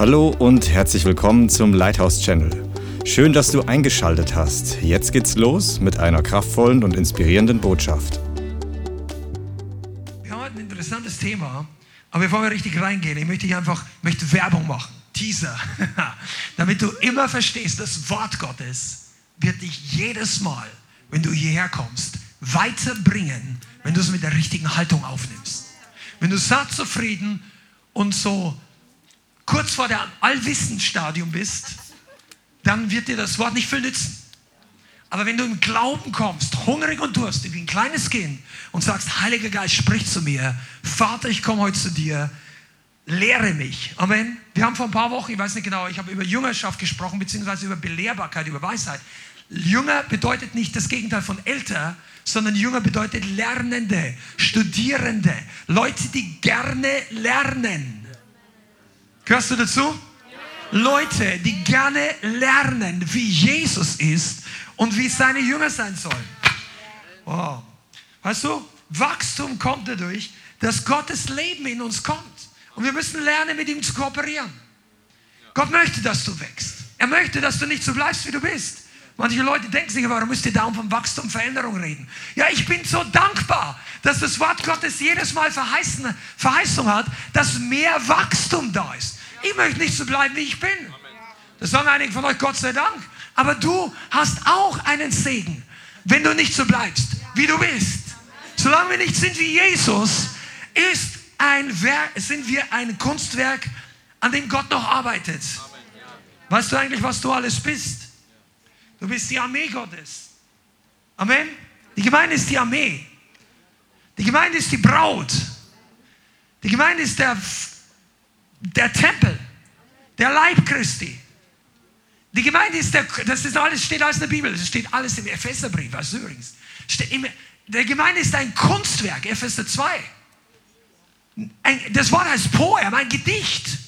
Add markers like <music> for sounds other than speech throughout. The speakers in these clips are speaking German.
Hallo und herzlich willkommen zum Lighthouse Channel. Schön, dass du eingeschaltet hast. Jetzt geht's los mit einer kraftvollen und inspirierenden Botschaft. Wir haben heute ein interessantes Thema, aber bevor wir richtig reingehen, ich möchte ich einfach möchte Werbung machen. Teaser. <laughs> Damit du immer verstehst, das Wort Gottes wird dich jedes Mal, wenn du hierher kommst, weiterbringen, wenn du es mit der richtigen Haltung aufnimmst. Wenn du satt zufrieden und so kurz vor der Allwissensstadium bist, dann wird dir das Wort nicht viel nützen. Aber wenn du im Glauben kommst, hungrig und durstig, wie ein kleines Kind und sagst, Heiliger Geist, sprich zu mir, Vater, ich komme heute zu dir, lehre mich. Amen. Wir haben vor ein paar Wochen, ich weiß nicht genau, ich habe über Jüngerschaft gesprochen, beziehungsweise über Belehrbarkeit, über Weisheit. Jünger bedeutet nicht das Gegenteil von älter, sondern Jünger bedeutet Lernende, Studierende, Leute, die gerne lernen. Gehörst du dazu? Leute, die gerne lernen, wie Jesus ist und wie seine Jünger sein sollen. Wow. Weißt du, Wachstum kommt dadurch, dass Gottes Leben in uns kommt. Und wir müssen lernen, mit ihm zu kooperieren. Gott möchte, dass du wächst. Er möchte, dass du nicht so bleibst, wie du bist. Manche Leute denken sich, warum müsst ihr da um Wachstum, Veränderung reden? Ja, ich bin so dankbar, dass das Wort Gottes jedes Mal verheißen, Verheißung hat, dass mehr Wachstum da ist. Ich möchte nicht so bleiben, wie ich bin. Das sagen einige von euch, Gott sei Dank. Aber du hast auch einen Segen, wenn du nicht so bleibst, wie du bist. Solange wir nicht sind wie Jesus, ist ein Werk, sind wir ein Kunstwerk, an dem Gott noch arbeitet. Weißt du eigentlich, was du alles bist? Du bist die Armee Gottes. Amen. Die Gemeinde ist die Armee. Die Gemeinde ist die Braut. Die Gemeinde ist der, der Tempel, der Leib Christi. Die Gemeinde ist der, das ist alles, steht alles in der Bibel, das steht alles im Epheserbrief, also übrigens. Der Gemeinde ist ein Kunstwerk, Epheser 2. Ein, das Wort heißt Poem, ein Gedicht.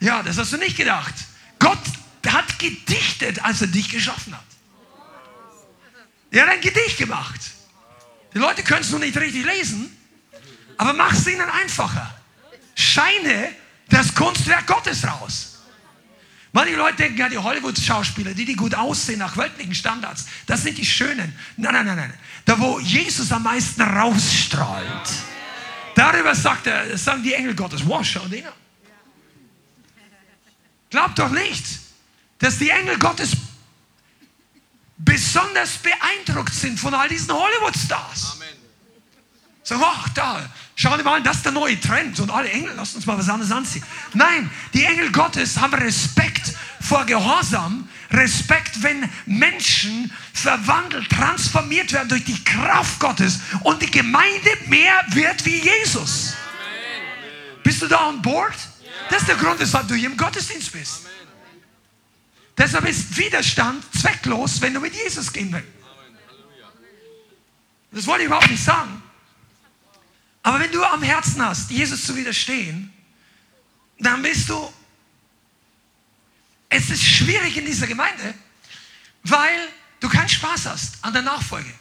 Ja, das hast du nicht gedacht. Gott hat gedichtet, als er dich geschaffen hat. Er hat ein Gedicht gemacht. Die Leute können es noch nicht richtig lesen, aber mach es ihnen einfacher. Scheine das Kunstwerk Gottes raus. Manche Leute denken ja, die Hollywood-Schauspieler, die, die gut aussehen nach weltlichen Standards, das sind die Schönen. Nein, nein, nein, nein. Da, wo Jesus am meisten rausstrahlt, darüber sagt er, sagen die Engel Gottes, wow, schau den an. Glaubt doch nicht, dass die Engel Gottes besonders beeindruckt sind von all diesen Hollywood-Stars. Sagen, ach da, schau dir mal an, das ist der neue Trend und alle Engel, lasst uns mal was anderes anziehen. Nein, die Engel Gottes haben Respekt vor Gehorsam, Respekt, wenn Menschen verwandelt, transformiert werden durch die Kraft Gottes und die Gemeinde mehr wird wie Jesus. Amen. Bist du da an Bord? Das ist der Grund, weshalb du hier im Gottesdienst bist. Deshalb ist Widerstand zwecklos, wenn du mit Jesus gehen willst. Das wollte ich überhaupt nicht sagen. Aber wenn du am Herzen hast, Jesus zu widerstehen, dann bist du. Es ist schwierig in dieser Gemeinde, weil du keinen Spaß hast an der Nachfolge.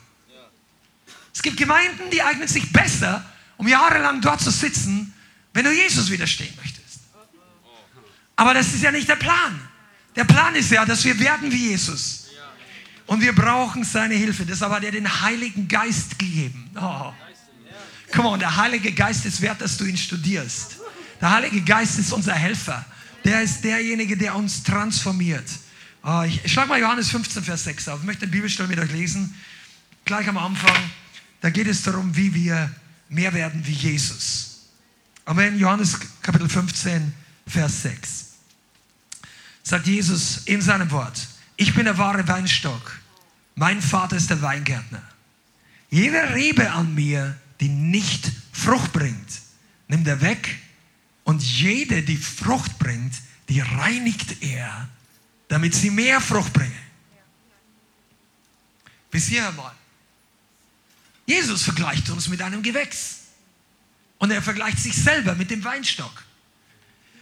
Es gibt Gemeinden, die eignen sich besser, um jahrelang dort zu sitzen, wenn du Jesus widerstehen möchtest. Aber das ist ja nicht der Plan. Der Plan ist ja, dass wir werden wie Jesus. Und wir brauchen seine Hilfe. Deshalb hat er den Heiligen Geist gegeben. Oh. Come on, der Heilige Geist ist wert, dass du ihn studierst. Der Heilige Geist ist unser Helfer. Der ist derjenige, der uns transformiert. Oh, ich schlage mal Johannes 15, Vers 6 auf. Ich möchte eine Bibelstelle mit euch lesen. Gleich am Anfang. Da geht es darum, wie wir mehr werden wie Jesus. Amen. Johannes Kapitel 15, Vers 6 sagt Jesus in seinem Wort, ich bin der wahre Weinstock, mein Vater ist der Weingärtner. Jede Rebe an mir, die nicht Frucht bringt, nimmt er weg und jede, die Frucht bringt, die reinigt er, damit sie mehr Frucht bringe. Bis hierher mal. Jesus vergleicht uns mit einem Gewächs. Und er vergleicht sich selber mit dem Weinstock.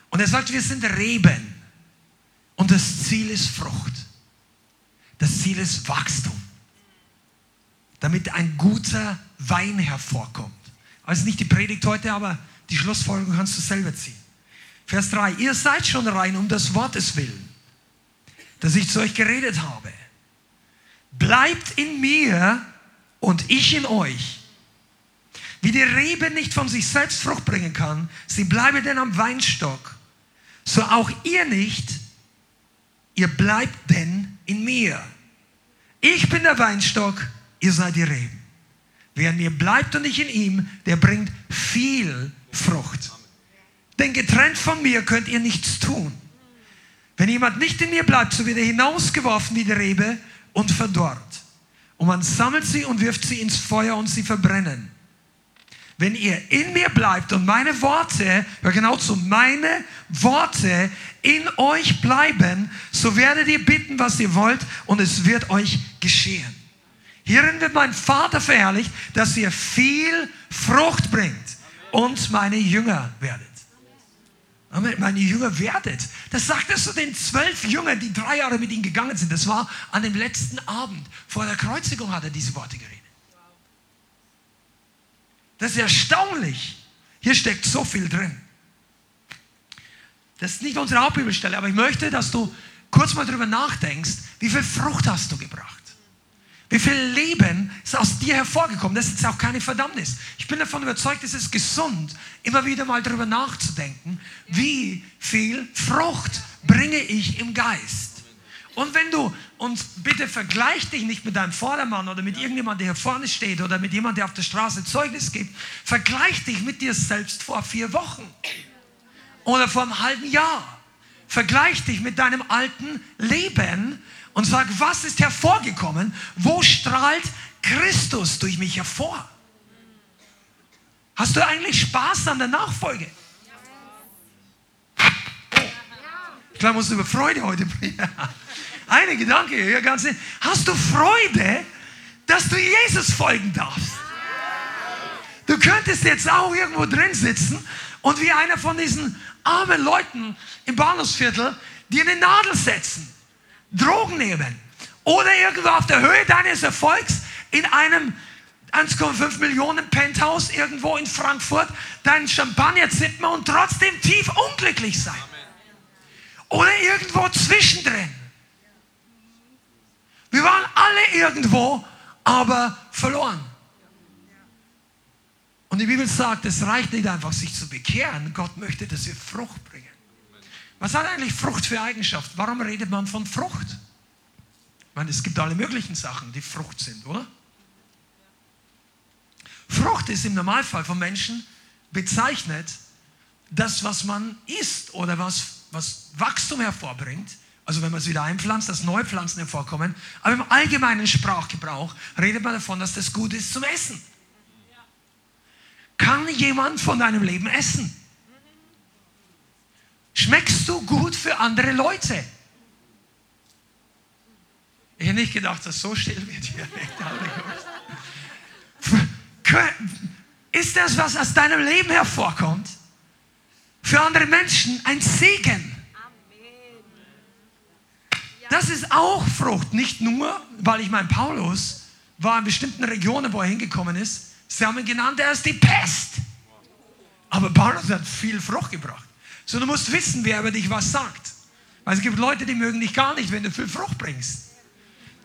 Und er sagt, wir sind Reben. Und das Ziel ist Frucht. Das Ziel ist Wachstum. Damit ein guter Wein hervorkommt. Also nicht die Predigt heute, aber die Schlussfolgerung kannst du selber ziehen. Vers 3. Ihr seid schon rein um des Wortes willen, das ich zu euch geredet habe. Bleibt in mir und ich in euch. Wie die Rebe nicht von sich selbst Frucht bringen kann, sie bleibe denn am Weinstock, so auch ihr nicht, ihr bleibt denn in mir. Ich bin der Weinstock, ihr seid die Reben. Wer in mir bleibt und ich in ihm, der bringt viel Frucht. Denn getrennt von mir könnt ihr nichts tun. Wenn jemand nicht in mir bleibt, so wird er hinausgeworfen wie die Rebe und verdorrt. Und man sammelt sie und wirft sie ins Feuer und sie verbrennen. Wenn ihr in mir bleibt und meine Worte, hör genau zu, meine Worte in euch bleiben, so werdet ihr bitten, was ihr wollt und es wird euch geschehen. Hierin wird mein Vater verherrlicht, dass ihr viel Frucht bringt und meine Jünger werdet. Meine Jünger werdet. Das sagt er zu den zwölf Jüngern, die drei Jahre mit ihm gegangen sind. Das war an dem letzten Abend. Vor der Kreuzigung hat er diese Worte geredet. Das ist erstaunlich. Hier steckt so viel drin. Das ist nicht unsere Hauptbibelstelle, aber ich möchte, dass du kurz mal darüber nachdenkst, wie viel Frucht hast du gebracht? Wie viel Leben ist aus dir hervorgekommen? Das ist auch keine Verdammnis. Ich bin davon überzeugt, es ist gesund, immer wieder mal darüber nachzudenken, wie viel Frucht bringe ich im Geist. Und wenn du, und bitte vergleich dich nicht mit deinem Vordermann oder mit irgendjemandem, der hier vorne steht oder mit jemandem, der auf der Straße Zeugnis gibt, vergleich dich mit dir selbst vor vier Wochen oder vor einem halben Jahr. Vergleich dich mit deinem alten Leben und sag, was ist hervorgekommen? Wo strahlt Christus durch mich hervor? Hast du eigentlich Spaß an der Nachfolge? Ich glaube, musst du über Freude heute bringen. <laughs> Eine Gedanke, ja, ganz Hast du Freude, dass du Jesus folgen darfst? Du könntest jetzt auch irgendwo drin sitzen und wie einer von diesen armen Leuten im Bahnhofsviertel dir eine Nadel setzen. Drogen nehmen oder irgendwo auf der Höhe deines Erfolgs in einem 1,5 Millionen Penthouse irgendwo in Frankfurt deinen Champagner zippen und trotzdem tief unglücklich sein. Oder irgendwo zwischendrin. Wir waren alle irgendwo, aber verloren. Und die Bibel sagt, es reicht nicht einfach, sich zu bekehren. Gott möchte, dass wir Frucht bringen. Was hat eigentlich Frucht für Eigenschaft? Warum redet man von Frucht? Ich meine, es gibt alle möglichen Sachen, die Frucht sind, oder? Frucht ist im Normalfall von Menschen bezeichnet das, was man isst oder was, was Wachstum hervorbringt. Also wenn man es wieder einpflanzt, dass neue Pflanzen hervorkommen. Aber im allgemeinen Sprachgebrauch redet man davon, dass das gut ist zum Essen. Kann jemand von deinem Leben essen? Schmeckst du gut für andere Leute? Ich hätte nicht gedacht, dass so still wird hier. Ist das, was aus deinem Leben hervorkommt, für andere Menschen ein Segen? Das ist auch Frucht. Nicht nur, weil ich mein Paulus war in bestimmten Regionen, wo er hingekommen ist. Sie haben ihn genannt, er ist die Pest. Aber Paulus hat viel Frucht gebracht. So, du musst wissen, wer über dich was sagt. Weil es gibt Leute, die mögen dich gar nicht, wenn du viel Frucht bringst.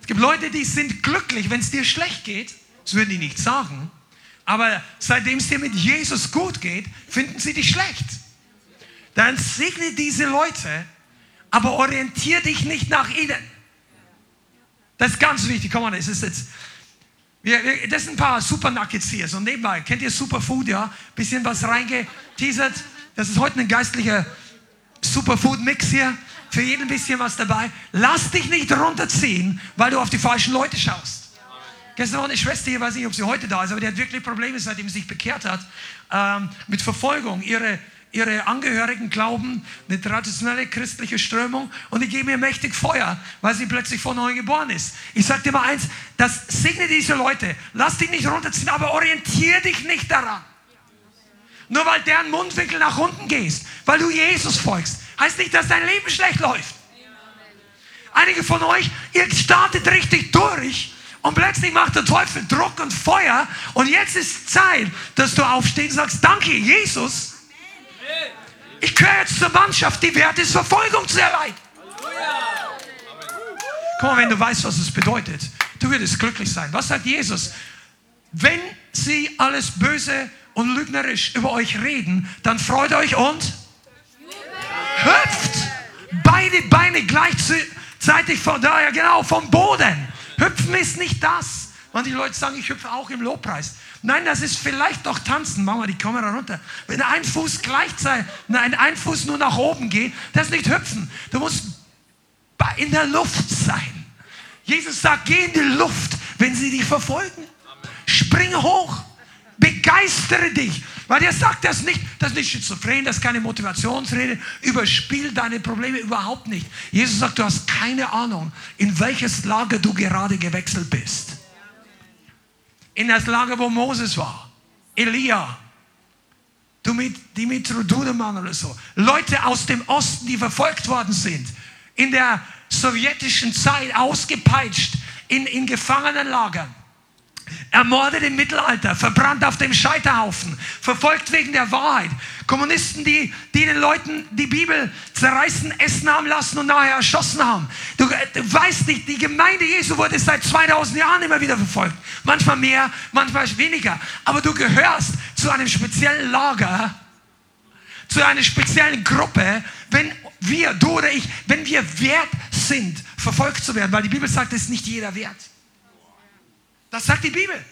Es gibt Leute, die sind glücklich, wenn es dir schlecht geht. Das würden die nicht sagen. Aber seitdem es dir mit Jesus gut geht, finden sie dich schlecht. Dann segne diese Leute, aber orientiere dich nicht nach ihnen. Das ist ganz wichtig. Komm mal, es ist jetzt. Wir, das sind ein paar Super Nuggets hier. So nebenbei. Kennt ihr Superfood? Ja? Bisschen was reingeteasert. Das ist heute ein geistlicher Superfood-Mix hier. Für jeden ein bisschen was dabei. Lass dich nicht runterziehen, weil du auf die falschen Leute schaust. Gestern war eine Schwester hier, weiß nicht, ob sie heute da ist, aber die hat wirklich Probleme, seitdem sie sich bekehrt hat, ähm, mit Verfolgung. Ihre, ihre Angehörigen glauben, eine traditionelle christliche Strömung und die geben ihr mächtig Feuer, weil sie plötzlich von neu geboren ist. Ich sage dir mal eins, das segne diese Leute. Lass dich nicht runterziehen, aber orientiere dich nicht daran. Nur weil deren Mundwinkel nach unten gehst, weil du Jesus folgst, heißt nicht, dass dein Leben schlecht läuft. Einige von euch, ihr startet richtig durch und plötzlich macht der Teufel Druck und Feuer und jetzt ist Zeit, dass du aufstehst und sagst, danke Jesus, Ich gehöre jetzt zur Mannschaft, die wert ist, Verfolgung zu erleiden. Guck mal, wenn du weißt, was es bedeutet, du würdest glücklich sein. Was sagt Jesus? Wenn sie alles böse und lügnerisch über euch reden, dann freut euch und hüpft beide Beine gleichzeitig von daher, genau, vom Boden. Hüpfen ist nicht das. Manche Leute sagen, ich hüpfe auch im Lobpreis. Nein, das ist vielleicht doch tanzen. Machen wir die Kamera runter. Wenn ein Fuß gleichzeitig, nein, ein Fuß nur nach oben geht, das ist nicht hüpfen. Du musst in der Luft sein. Jesus sagt, geh in die Luft, wenn sie dich verfolgen. Spring hoch. Begeistere dich. Weil er sagt das nicht, das ist nicht schizophren, das ist keine Motivationsrede, überspiel deine Probleme überhaupt nicht. Jesus sagt, du hast keine Ahnung, in welches Lager du gerade gewechselt bist. In das Lager, wo Moses war, Elia, du mit Dudemann oder so. Leute aus dem Osten, die verfolgt worden sind, in der sowjetischen Zeit ausgepeitscht, in, in Gefangenenlagern ermordet im Mittelalter, verbrannt auf dem Scheiterhaufen, verfolgt wegen der Wahrheit. Kommunisten, die, die den Leuten die Bibel zerreißen, essen haben lassen und nachher erschossen haben. Du, du weißt nicht, die Gemeinde Jesu wurde seit 2000 Jahren immer wieder verfolgt. Manchmal mehr, manchmal weniger. Aber du gehörst zu einem speziellen Lager, zu einer speziellen Gruppe, wenn wir, du oder ich, wenn wir wert sind, verfolgt zu werden. Weil die Bibel sagt, es ist nicht jeder wert. Das sagt die Bibel.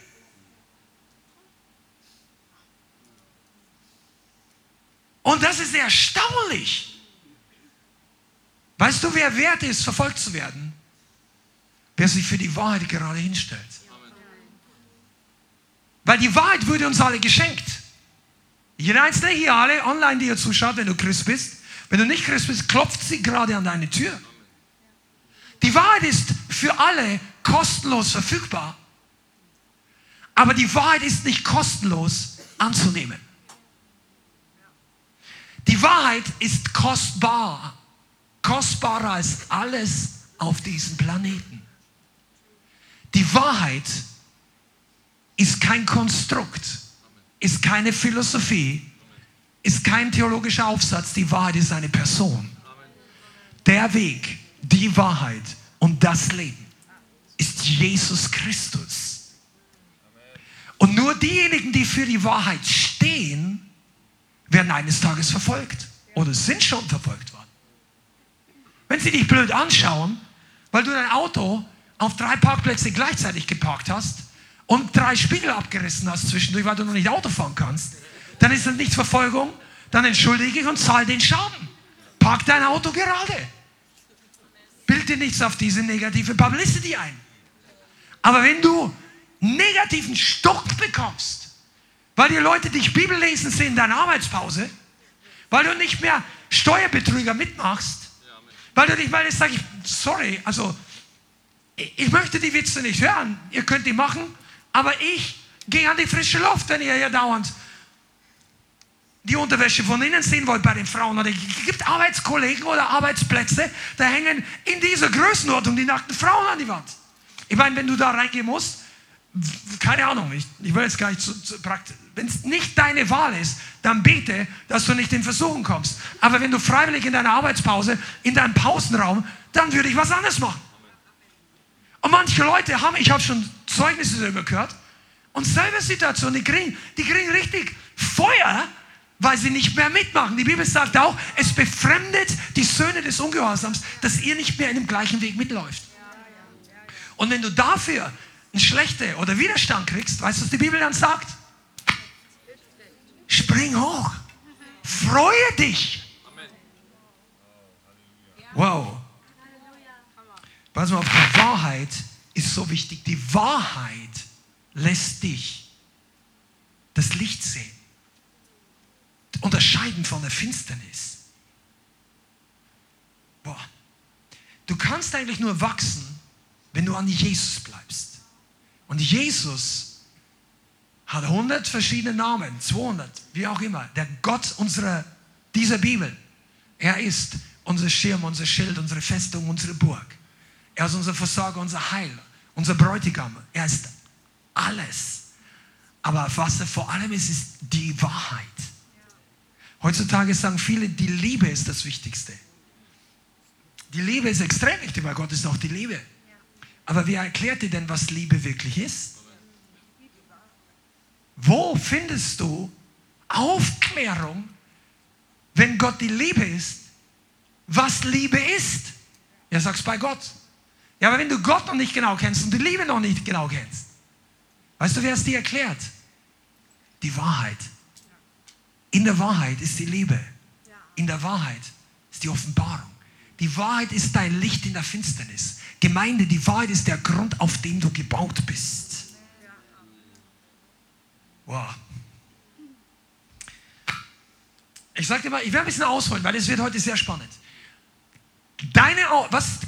Und das ist erstaunlich. Weißt du, wer wert ist, verfolgt zu werden? Wer sich für die Wahrheit gerade hinstellt. Weil die Wahrheit wurde uns alle geschenkt. Jeder einzelne hier, alle online, die ihr zuschaut, wenn du Christ bist. Wenn du nicht Christ bist, klopft sie gerade an deine Tür. Die Wahrheit ist für alle kostenlos verfügbar. Aber die Wahrheit ist nicht kostenlos anzunehmen. Die Wahrheit ist kostbar. Kostbarer als alles auf diesem Planeten. Die Wahrheit ist kein Konstrukt, ist keine Philosophie, ist kein theologischer Aufsatz. Die Wahrheit ist eine Person. Der Weg, die Wahrheit und das Leben ist Jesus Christus. Und nur diejenigen, die für die Wahrheit stehen, werden eines Tages verfolgt oder sind schon verfolgt worden. Wenn sie dich blöd anschauen, weil du dein Auto auf drei Parkplätze gleichzeitig geparkt hast und drei Spiegel abgerissen hast zwischendurch, weil du noch nicht Auto fahren kannst, dann ist das nicht Verfolgung, dann entschuldige ich und zahl den Schaden. Park dein Auto gerade. Bild dir nichts auf diese negative Publicity ein. Aber wenn du negativen Stock bekommst, weil die Leute dich Bibel lesen sehen in deiner Arbeitspause, weil du nicht mehr Steuerbetrüger mitmachst, weil du nicht mal jetzt sagst, sorry, also ich möchte die Witze nicht hören, ihr könnt die machen, aber ich gehe an die frische Luft, wenn ihr hier dauernd die Unterwäsche von innen sehen wollt bei den Frauen. Oder es gibt Arbeitskollegen oder Arbeitsplätze, da hängen in dieser Größenordnung die nackten Frauen an die Wand. Ich meine, wenn du da reingehen musst, keine Ahnung, ich, ich will jetzt gar nicht zu, zu praktisch. Wenn es nicht deine Wahl ist, dann bete, dass du nicht in Versuchung kommst. Aber wenn du freiwillig in deiner Arbeitspause, in deinem Pausenraum, dann würde ich was anderes machen. Und manche Leute haben, ich habe schon Zeugnisse darüber gehört, und selbe Situation, die kriegen, die kriegen richtig Feuer, weil sie nicht mehr mitmachen. Die Bibel sagt auch, es befremdet die Söhne des Ungehorsams, dass ihr nicht mehr in dem gleichen Weg mitläuft. Und wenn du dafür eine schlechte oder Widerstand kriegst, weißt du, was die Bibel dann sagt? Spring hoch. Freue dich. Wow. Pass mal auf, die Wahrheit ist so wichtig. Die Wahrheit lässt dich das Licht sehen. Unterscheiden von der Finsternis. Boah. Du kannst eigentlich nur wachsen, wenn du an Jesus bleibst. Und Jesus hat 100 verschiedene Namen, 200, wie auch immer. Der Gott unserer, dieser Bibel. Er ist unser Schirm, unser Schild, unsere Festung, unsere Burg. Er ist unser Versorger, unser Heil, unser Bräutigam. Er ist alles. Aber was er vor allem ist, ist die Wahrheit. Heutzutage sagen viele, die Liebe ist das Wichtigste. Die Liebe ist extrem wichtig, weil Gott ist auch die Liebe. Aber wer erklärt dir denn, was Liebe wirklich ist? Wo findest du Aufklärung, wenn Gott die Liebe ist, was Liebe ist? Ja, sagst bei Gott. Ja, aber wenn du Gott noch nicht genau kennst und die Liebe noch nicht genau kennst, weißt du, wer es dir erklärt? Die Wahrheit. In der Wahrheit ist die Liebe. In der Wahrheit ist die Offenbarung. Die Wahrheit ist dein Licht in der Finsternis. Gemeinde, die Wahrheit ist der Grund, auf dem du gebaut bist. Wow. Ich sag dir mal, ich werde ein bisschen ausholen, weil es wird heute sehr spannend. Deine, was,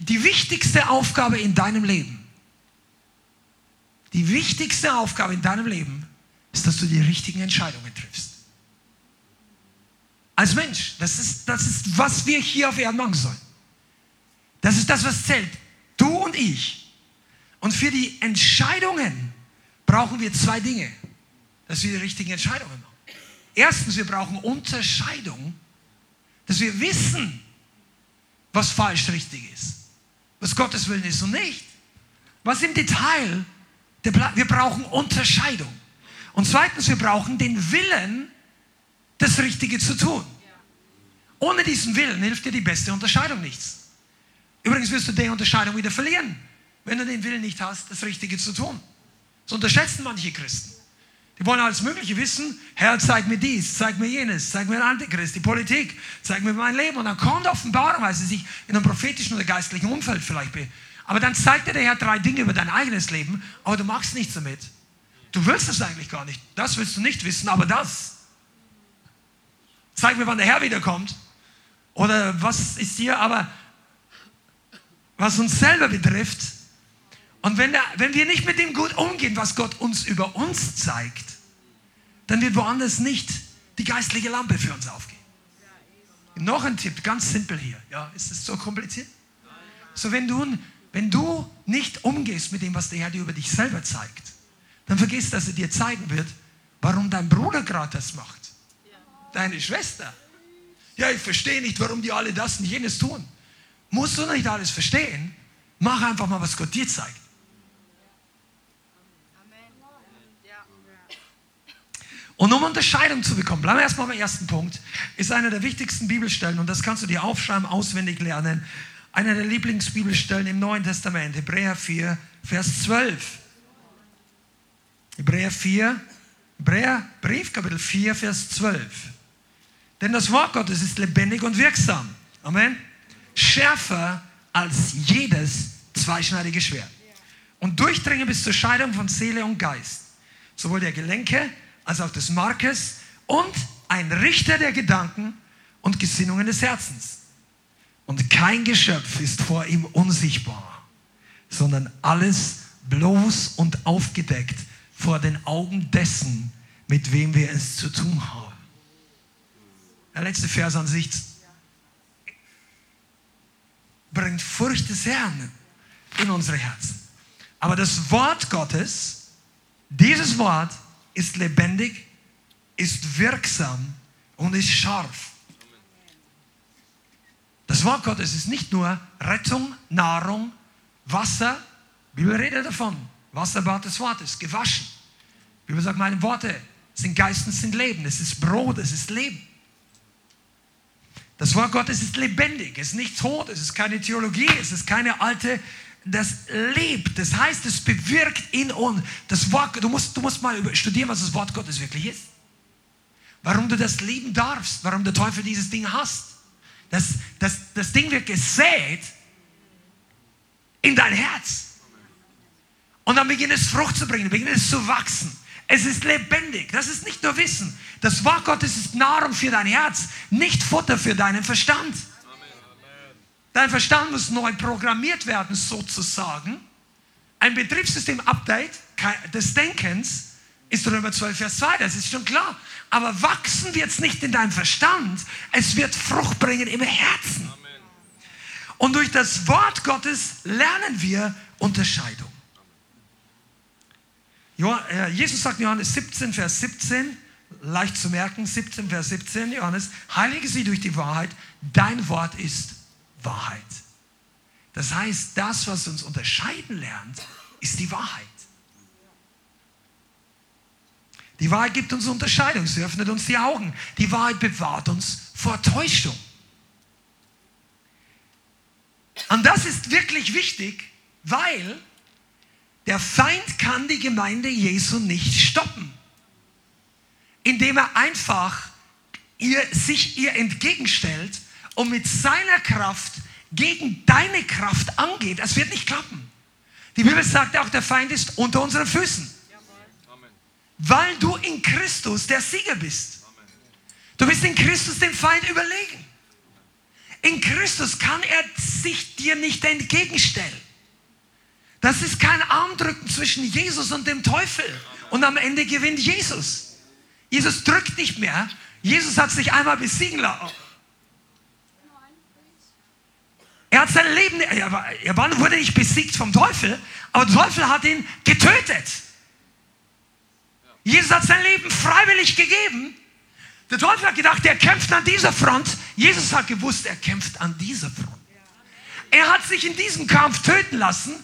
die wichtigste Aufgabe in deinem Leben, die wichtigste Aufgabe in deinem Leben ist, dass du die richtigen Entscheidungen triffst. Als Mensch, das ist, das ist, was wir hier auf Erden machen sollen. Das ist das, was zählt. Du und ich. Und für die Entscheidungen brauchen wir zwei Dinge, dass wir die richtigen Entscheidungen machen. Erstens, wir brauchen Unterscheidung, dass wir wissen, was falsch richtig ist, was Gottes Willen ist und nicht. Was im Detail, wir brauchen Unterscheidung. Und zweitens, wir brauchen den Willen, das Richtige zu tun. Ohne diesen Willen hilft dir die beste Unterscheidung nichts. Übrigens wirst du die Unterscheidung wieder verlieren, wenn du den Willen nicht hast, das Richtige zu tun. Das unterschätzen manche Christen. Die wollen alles Mögliche wissen. Herr, zeig mir dies, zeig mir jenes, zeig mir den Antichrist, die Politik, zeig mir mein Leben. Und dann kommt Offenbarung, weil sie sich in einem prophetischen oder geistlichen Umfeld vielleicht be. Aber dann zeigt dir der Herr drei Dinge über dein eigenes Leben, aber du machst nichts damit. Du willst es eigentlich gar nicht. Das willst du nicht wissen, aber das. Zeig mir, wann der Herr wiederkommt. Oder was ist hier, aber was uns selber betrifft, und wenn, der, wenn wir nicht mit dem gut umgehen, was Gott uns über uns zeigt, dann wird woanders nicht die geistliche Lampe für uns aufgehen. Noch ein Tipp, ganz simpel hier. Ja, ist es so kompliziert? So, wenn du, wenn du nicht umgehst mit dem, was der Herr dir über dich selber zeigt, dann vergiss, dass er dir zeigen wird, warum dein Bruder gerade das macht. Deine Schwester. Ja, ich verstehe nicht, warum die alle das und jenes tun. Musst du nicht alles verstehen? Mach einfach mal, was Gott dir zeigt. Und um Unterscheidung zu bekommen, bleiben wir erstmal beim ersten Punkt, ist einer der wichtigsten Bibelstellen, und das kannst du dir aufschreiben, auswendig lernen, einer der Lieblingsbibelstellen im Neuen Testament, Hebräer 4, Vers 12. Hebräer 4, Hebräer Brief, Kapitel 4, Vers 12. Denn das Wort Gottes ist lebendig und wirksam. Amen. Schärfer als jedes zweischneidige Schwert. Und durchdringen bis zur Scheidung von Seele und Geist. Sowohl der Gelenke als auch des Markes und ein Richter der Gedanken und Gesinnungen des Herzens. Und kein Geschöpf ist vor ihm unsichtbar, sondern alles bloß und aufgedeckt vor den Augen dessen, mit wem wir es zu tun haben. Der letzte Vers an sich bringt Furcht des Herrn in unsere Herzen. Aber das Wort Gottes, dieses Wort, ist lebendig, ist wirksam und ist scharf. Das Wort Gottes ist nicht nur Rettung, Nahrung, Wasser. Die Bibel redet davon. Wasserbad des Wortes, gewaschen. Die Bibel sagt, meine Worte sind Geist und sind Leben. Es ist Brot, es ist Leben. Das Wort Gottes ist lebendig, es ist nicht tot, es ist keine Theologie, es ist keine alte das lebt. Das heißt, es bewirkt in uns. Das Wort, du, musst, du musst mal studieren, was das Wort Gottes wirklich ist. Warum du das lieben darfst, warum der Teufel dieses Ding hasst. Das, das, das Ding wird gesät in dein Herz. Und dann beginnt es Frucht zu bringen, beginnt es zu wachsen. Es ist lebendig. Das ist nicht nur Wissen. Das Wort Gottes ist Nahrung für dein Herz, nicht Futter für deinen Verstand. Dein Verstand muss neu programmiert werden, sozusagen. Ein Betriebssystem-Update des Denkens ist Römer 12, Vers 2, das ist schon klar. Aber wachsen wird es nicht in deinem Verstand, es wird Frucht bringen im Herzen. Und durch das Wort Gottes lernen wir Unterscheidung. Äh, Jesus sagt in Johannes 17, Vers 17, leicht zu merken, 17, Vers 17, Johannes, heilige sie durch die Wahrheit, dein Wort ist Wahrheit. Das heißt, das, was uns unterscheiden lernt, ist die Wahrheit. Die Wahrheit gibt uns Unterscheidung, sie öffnet uns die Augen. Die Wahrheit bewahrt uns vor Täuschung. Und das ist wirklich wichtig, weil der Feind kann die Gemeinde Jesu nicht stoppen, indem er einfach ihr, sich ihr entgegenstellt und mit seiner Kraft gegen deine Kraft angeht. Das wird nicht klappen. Die Bibel sagt auch, der Feind ist unter unseren Füßen. Weil du in Christus der Sieger bist. Du bist in Christus dem Feind überlegen. In Christus kann er sich dir nicht entgegenstellen. Das ist kein Armdrücken zwischen Jesus und dem Teufel. Und am Ende gewinnt Jesus. Jesus drückt nicht mehr. Jesus hat sich einmal besiegen lassen. Er hat sein Leben, er, wurde nicht besiegt vom Teufel, aber der Teufel hat ihn getötet. Jesus hat sein Leben freiwillig gegeben. Der Teufel hat gedacht, er kämpft an dieser Front. Jesus hat gewusst, er kämpft an dieser Front. Er hat sich in diesem Kampf töten lassen,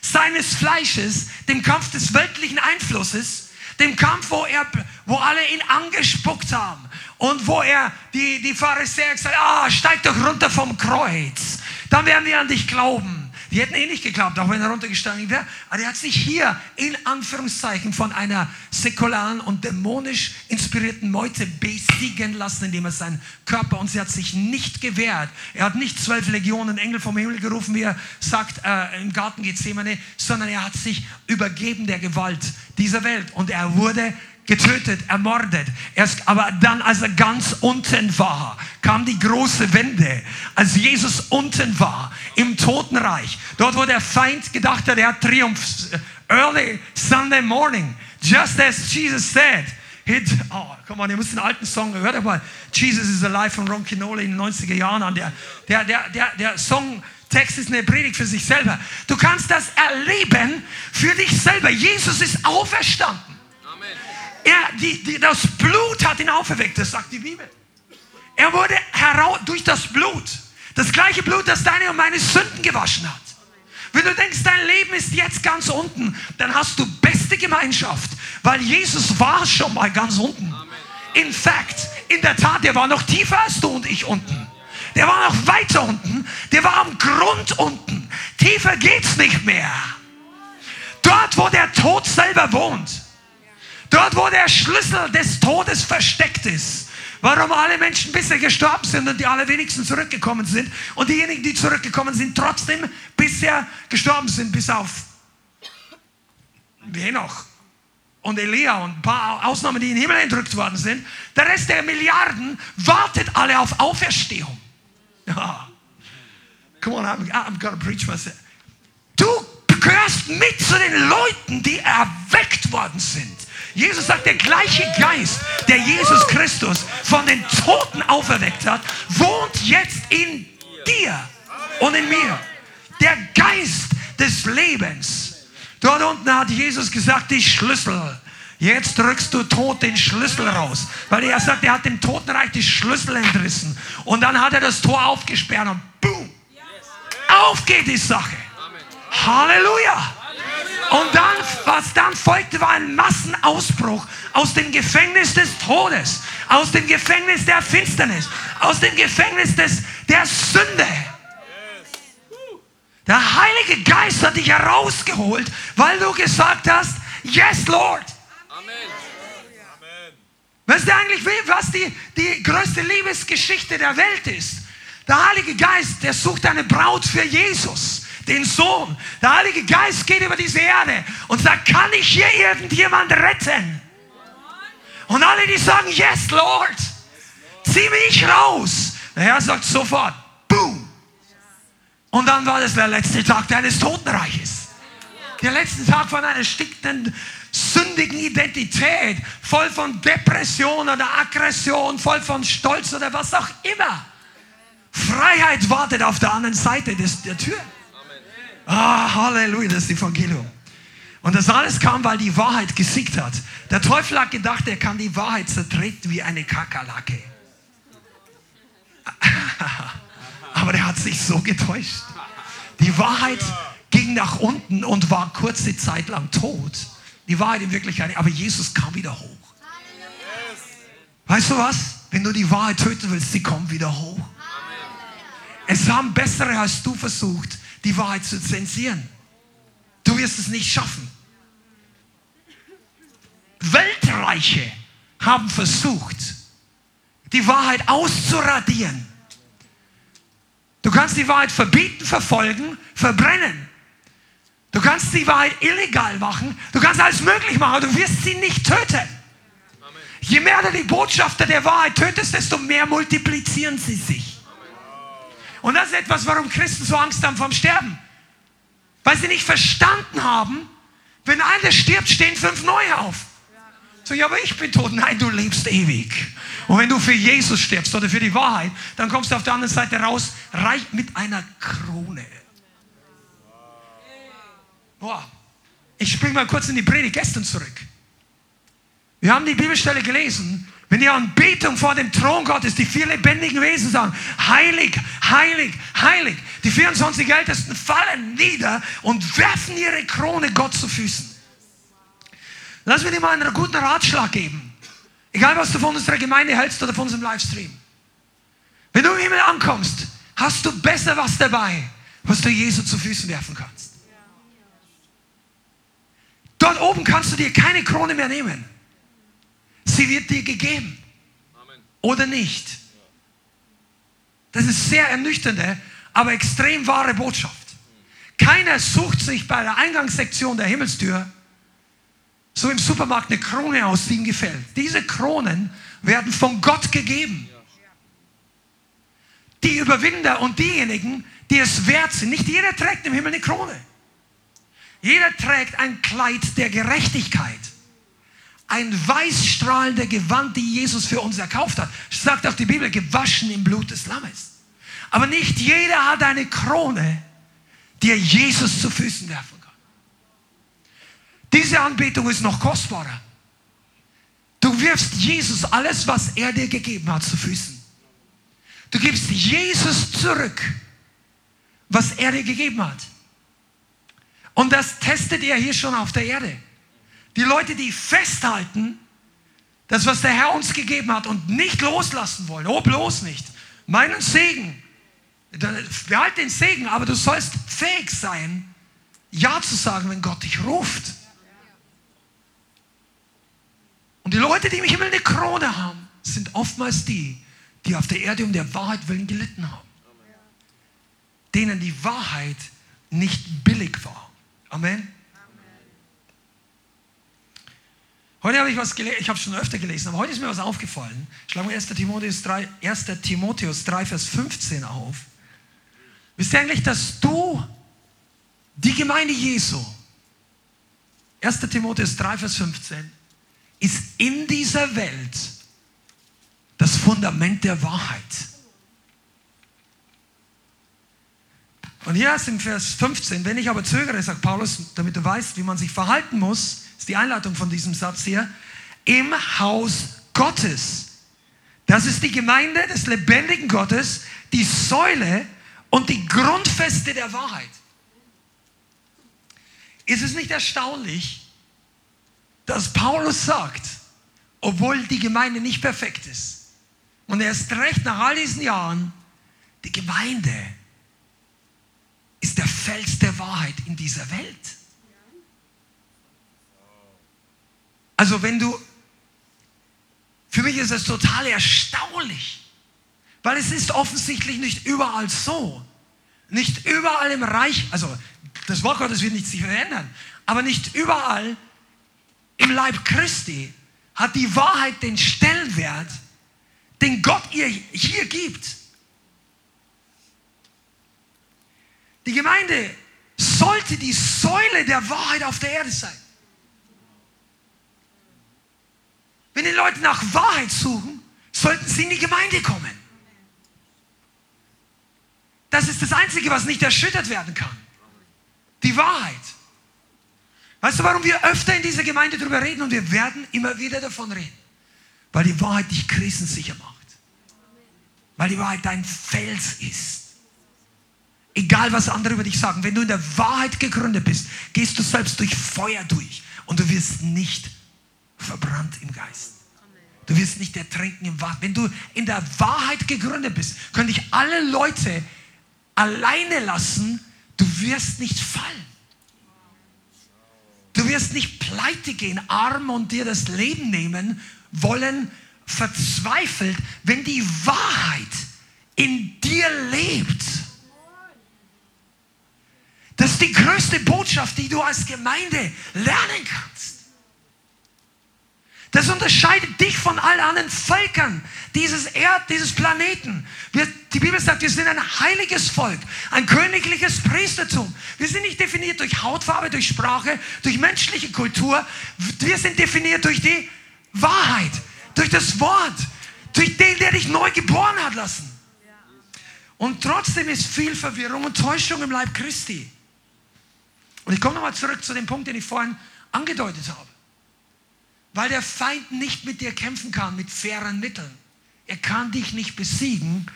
seines Fleisches, dem Kampf des weltlichen Einflusses, dem Kampf, wo, er, wo alle ihn angespuckt haben und wo er die, die Pharisäer gesagt haben, ah, steig doch runter vom Kreuz, dann werden wir an dich glauben. Die hätten eh nicht geglaubt, auch wenn er runtergestanden wäre. Aber er hat sich hier in Anführungszeichen von einer säkularen und dämonisch inspirierten Meute besiegen lassen, indem er seinen Körper und sie hat sich nicht gewehrt. Er hat nicht zwölf Legionen Engel vom Himmel gerufen, wie er sagt äh, im Garten Gethsemane, sondern er hat sich übergeben der Gewalt dieser Welt und er wurde getötet, ermordet. Erst, aber dann, als er ganz unten war, kam die große Wende. Als Jesus unten war, im Totenreich, dort wo der Feind gedacht hat, er hat Triumph. Early Sunday morning, just as Jesus said, Hit, oh, come on, ihr müsst den alten Song, hört mal, Jesus is Alive von Ron Kinole in den 90er Jahren an. Der, der, der, der, der Songtext ist eine Predigt für sich selber. Du kannst das erleben für dich selber. Jesus ist auferstanden. Er, die, die, das Blut hat ihn auferweckt, das sagt die Bibel. Er wurde heraus durch das Blut. Das gleiche Blut, das deine und meine Sünden gewaschen hat. Wenn du denkst, dein Leben ist jetzt ganz unten, dann hast du beste Gemeinschaft, weil Jesus war schon mal ganz unten. In fact, in der Tat, der war noch tiefer als du und ich unten. Der war noch weiter unten. Der war am Grund unten. Tiefer geht's nicht mehr. Dort, wo der Tod selber wohnt. Dort, wo der Schlüssel des Todes versteckt ist. Warum alle Menschen bisher gestorben sind und die allerwenigsten zurückgekommen sind und diejenigen, die zurückgekommen sind, trotzdem bisher gestorben sind, bis auf Henoch und Elia und ein paar Ausnahmen, die in den Himmel entrückt worden sind. Der Rest der Milliarden wartet alle auf Auferstehung. Ja. Come on, I'm, I'm gonna preach myself. Du gehörst mit zu den Leuten, die erweckt worden sind. Jesus sagt, der gleiche Geist, der Jesus Christus von den Toten auferweckt hat, wohnt jetzt in dir und in mir. Der Geist des Lebens. Dort unten hat Jesus gesagt, die Schlüssel. Jetzt drückst du tot den Schlüssel raus. Weil er sagt, er hat dem Totenreich die Schlüssel entrissen. Und dann hat er das Tor aufgesperrt und boom. Auf geht die Sache. Halleluja. Und dann, was dann folgte, war ein Massenausbruch aus dem Gefängnis des Todes, aus dem Gefängnis der Finsternis, aus dem Gefängnis des, der Sünde. Der Heilige Geist hat dich herausgeholt, weil du gesagt hast, yes, Lord. Amen. Weißt du eigentlich, was die, die größte Liebesgeschichte der Welt ist? Der Heilige Geist, der sucht eine Braut für Jesus den Sohn. Der Heilige Geist geht über diese Erde und sagt, kann ich hier irgendjemand retten? Und alle, die sagen, yes, Lord, zieh mich raus. Der Herr sagt sofort, boom. Und dann war das der letzte Tag deines Totenreiches. Der letzte Tag von einer stinkenden, sündigen Identität, voll von Depression oder Aggression, voll von Stolz oder was auch immer. Freiheit wartet auf der anderen Seite des, der Tür. Ah, Halleluja, das Evangelium. Und das alles kam, weil die Wahrheit gesiegt hat. Der Teufel hat gedacht, er kann die Wahrheit zertreten wie eine Kakerlake. <laughs> Aber der hat sich so getäuscht. Die Wahrheit ging nach unten und war kurze Zeit lang tot. Die Wahrheit in Wirklichkeit, aber Jesus kam wieder hoch. Weißt du was? Wenn du die Wahrheit töten willst, sie kommt wieder hoch. Es haben bessere als du versucht, die Wahrheit zu zensieren. Du wirst es nicht schaffen. Weltreiche haben versucht, die Wahrheit auszuradieren. Du kannst die Wahrheit verbieten, verfolgen, verbrennen. Du kannst die Wahrheit illegal machen. Du kannst alles möglich machen, aber du wirst sie nicht töten. Je mehr du die Botschafter der Wahrheit tötest, desto mehr multiplizieren sie sich. Und das ist etwas, warum Christen so Angst haben vom Sterben. Weil sie nicht verstanden haben, wenn einer stirbt, stehen fünf neue auf. So, ja, aber ich bin tot. Nein, du lebst ewig. Und wenn du für Jesus stirbst oder für die Wahrheit, dann kommst du auf der anderen Seite raus, reich mit einer Krone. Boah. Ich springe mal kurz in die Predigt gestern zurück. Wir haben die Bibelstelle gelesen. Wenn die Anbetung vor dem Thron Gottes, die vier lebendigen Wesen sagen, heilig, heilig, heilig. Die 24 Ältesten fallen nieder und werfen ihre Krone Gott zu Füßen. Lass mir dir mal einen guten Ratschlag geben. Egal, was du von unserer Gemeinde hältst oder von unserem Livestream. Wenn du im Himmel ankommst, hast du besser was dabei, was du Jesus zu Füßen werfen kannst. Dort oben kannst du dir keine Krone mehr nehmen. Sie wird dir gegeben. Oder nicht. Das ist sehr ernüchternde, aber extrem wahre Botschaft. Keiner sucht sich bei der Eingangssektion der Himmelstür so im Supermarkt eine Krone aus, die ihm gefällt. Diese Kronen werden von Gott gegeben. Die Überwinder und diejenigen, die es wert sind. Nicht jeder trägt im Himmel eine Krone. Jeder trägt ein Kleid der Gerechtigkeit. Ein weißstrahlender Gewand, die Jesus für uns erkauft hat. Sagt auch die Bibel, gewaschen im Blut des Lammes. Aber nicht jeder hat eine Krone, die er Jesus zu Füßen werfen kann. Diese Anbetung ist noch kostbarer. Du wirfst Jesus alles, was er dir gegeben hat, zu Füßen. Du gibst Jesus zurück, was er dir gegeben hat. Und das testet er hier schon auf der Erde. Die Leute, die festhalten, das, was der Herr uns gegeben hat und nicht loslassen wollen, oh bloß nicht, meinen Segen, behalte den Segen, aber du sollst fähig sein, Ja zu sagen, wenn Gott dich ruft. Und die Leute, die im Himmel eine Krone haben, sind oftmals die, die auf der Erde um der Wahrheit willen gelitten haben. Denen die Wahrheit nicht billig war. Amen. Heute habe ich was gelesen, ich habe es schon öfter gelesen, aber heute ist mir was aufgefallen. Schlagen wir 1. Timotheus 3, 1. Timotheus 3, Vers 15 auf. Wisst ihr eigentlich, dass du die Gemeinde Jesu, 1. Timotheus 3, Vers 15, ist in dieser Welt das Fundament der Wahrheit. Und hier ist im Vers 15, wenn ich aber zögere, sagt Paulus, damit du weißt, wie man sich verhalten muss, ist die Einleitung von diesem Satz hier, im Haus Gottes. Das ist die Gemeinde des lebendigen Gottes, die Säule und die Grundfeste der Wahrheit. Ist es nicht erstaunlich, dass Paulus sagt, obwohl die Gemeinde nicht perfekt ist, und erst recht nach all diesen Jahren, die Gemeinde ist der Fels der Wahrheit in dieser Welt. Also wenn du, für mich ist es total erstaunlich, weil es ist offensichtlich nicht überall so. Nicht überall im Reich, also das Wort Gottes wird nicht sich verändern, aber nicht überall im Leib Christi hat die Wahrheit den Stellenwert, den Gott ihr hier gibt. Die Gemeinde sollte die Säule der Wahrheit auf der Erde sein. Wenn die Leute nach Wahrheit suchen, sollten sie in die Gemeinde kommen. Das ist das Einzige, was nicht erschüttert werden kann. Die Wahrheit. Weißt du, warum wir öfter in dieser Gemeinde darüber reden und wir werden immer wieder davon reden? Weil die Wahrheit dich krisensicher macht. Weil die Wahrheit dein Fels ist. Egal, was andere über dich sagen. Wenn du in der Wahrheit gegründet bist, gehst du selbst durch Feuer durch und du wirst nicht verbrannt im Geist. Du wirst nicht ertrinken im Wasser. Wenn du in der Wahrheit gegründet bist, können dich alle Leute alleine lassen. Du wirst nicht fallen. Du wirst nicht pleite gehen, arm und dir das Leben nehmen wollen, verzweifelt, wenn die Wahrheit in dir lebt. Das ist die größte Botschaft, die du als Gemeinde lernen kannst. Das unterscheidet dich von allen anderen Völkern dieses Erd, dieses Planeten. Wir, die Bibel sagt, wir sind ein heiliges Volk, ein königliches Priestertum. Wir sind nicht definiert durch Hautfarbe, durch Sprache, durch menschliche Kultur. Wir sind definiert durch die Wahrheit, durch das Wort, durch den, der dich neu geboren hat lassen. Und trotzdem ist viel Verwirrung und Täuschung im Leib Christi. Und ich komme nochmal zurück zu dem Punkt, den ich vorhin angedeutet habe. Weil der Feind nicht mit dir kämpfen kann mit fairen Mitteln. Er kann dich nicht besiegen,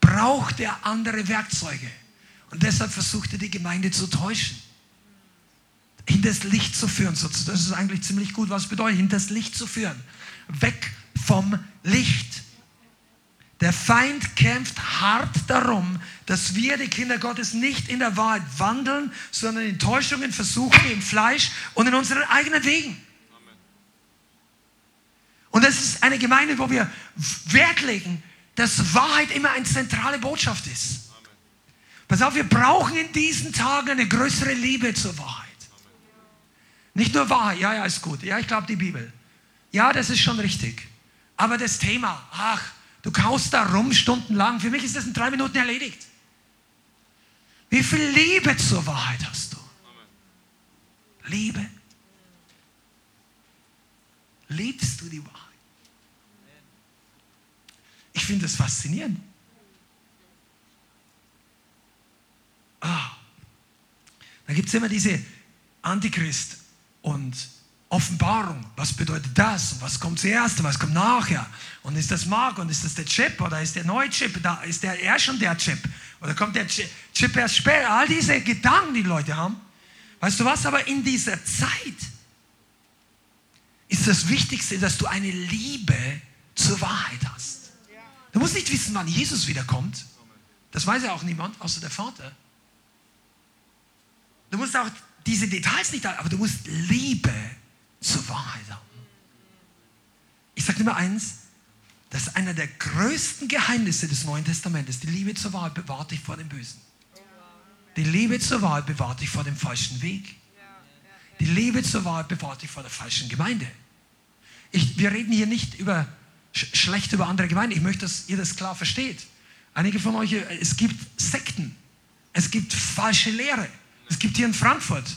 braucht er andere Werkzeuge. Und deshalb versucht er die Gemeinde zu täuschen. In das Licht zu führen. Das ist eigentlich ziemlich gut, was bedeutet, in das Licht zu führen. Weg vom Licht. Der Feind kämpft hart darum, dass wir, die Kinder Gottes, nicht in der Wahrheit wandeln, sondern in Täuschungen, Versuchen, im Fleisch und in unseren eigenen Wegen. Und das ist eine Gemeinde, wo wir Wert legen, dass Wahrheit immer eine zentrale Botschaft ist. Pass auf, wir brauchen in diesen Tagen eine größere Liebe zur Wahrheit. Nicht nur Wahrheit, ja, ja, ist gut. Ja, ich glaube die Bibel. Ja, das ist schon richtig. Aber das Thema, ach, du kaust da rum stundenlang. Für mich ist das in drei Minuten erledigt. Wie viel Liebe zur Wahrheit hast du? Liebe. Liebst du die Wahrheit? Ich finde das faszinierend. Ah, da gibt es immer diese Antichrist und Offenbarung. Was bedeutet das? Und was kommt zuerst? Und was kommt nachher? Und ist das Mark? Und ist das der Chip? Oder ist der neue Chip? Da ist der er schon der Chip? Oder kommt der Chip erst später? All diese Gedanken, die Leute haben. Weißt du was? Aber in dieser Zeit ist das Wichtigste, dass du eine Liebe zur Wahrheit hast. Du musst nicht wissen, wann Jesus wiederkommt. Das weiß ja auch niemand, außer der Vater. Du musst auch diese Details nicht aber du musst Liebe zur Wahrheit haben. Ich sage Nummer eins, das ist einer der größten Geheimnisse des Neuen Testamentes. Die Liebe zur Wahrheit bewahrt dich vor dem Bösen. Die Liebe zur Wahrheit bewahrt dich vor dem falschen Weg. Die Liebe zur Wahrheit bewahrt dich vor der falschen Gemeinde. Ich, wir reden hier nicht über schlecht über andere Gemeinden. Ich möchte, dass ihr das klar versteht. Einige von euch, es gibt Sekten, es gibt falsche Lehre. Es gibt hier in Frankfurt,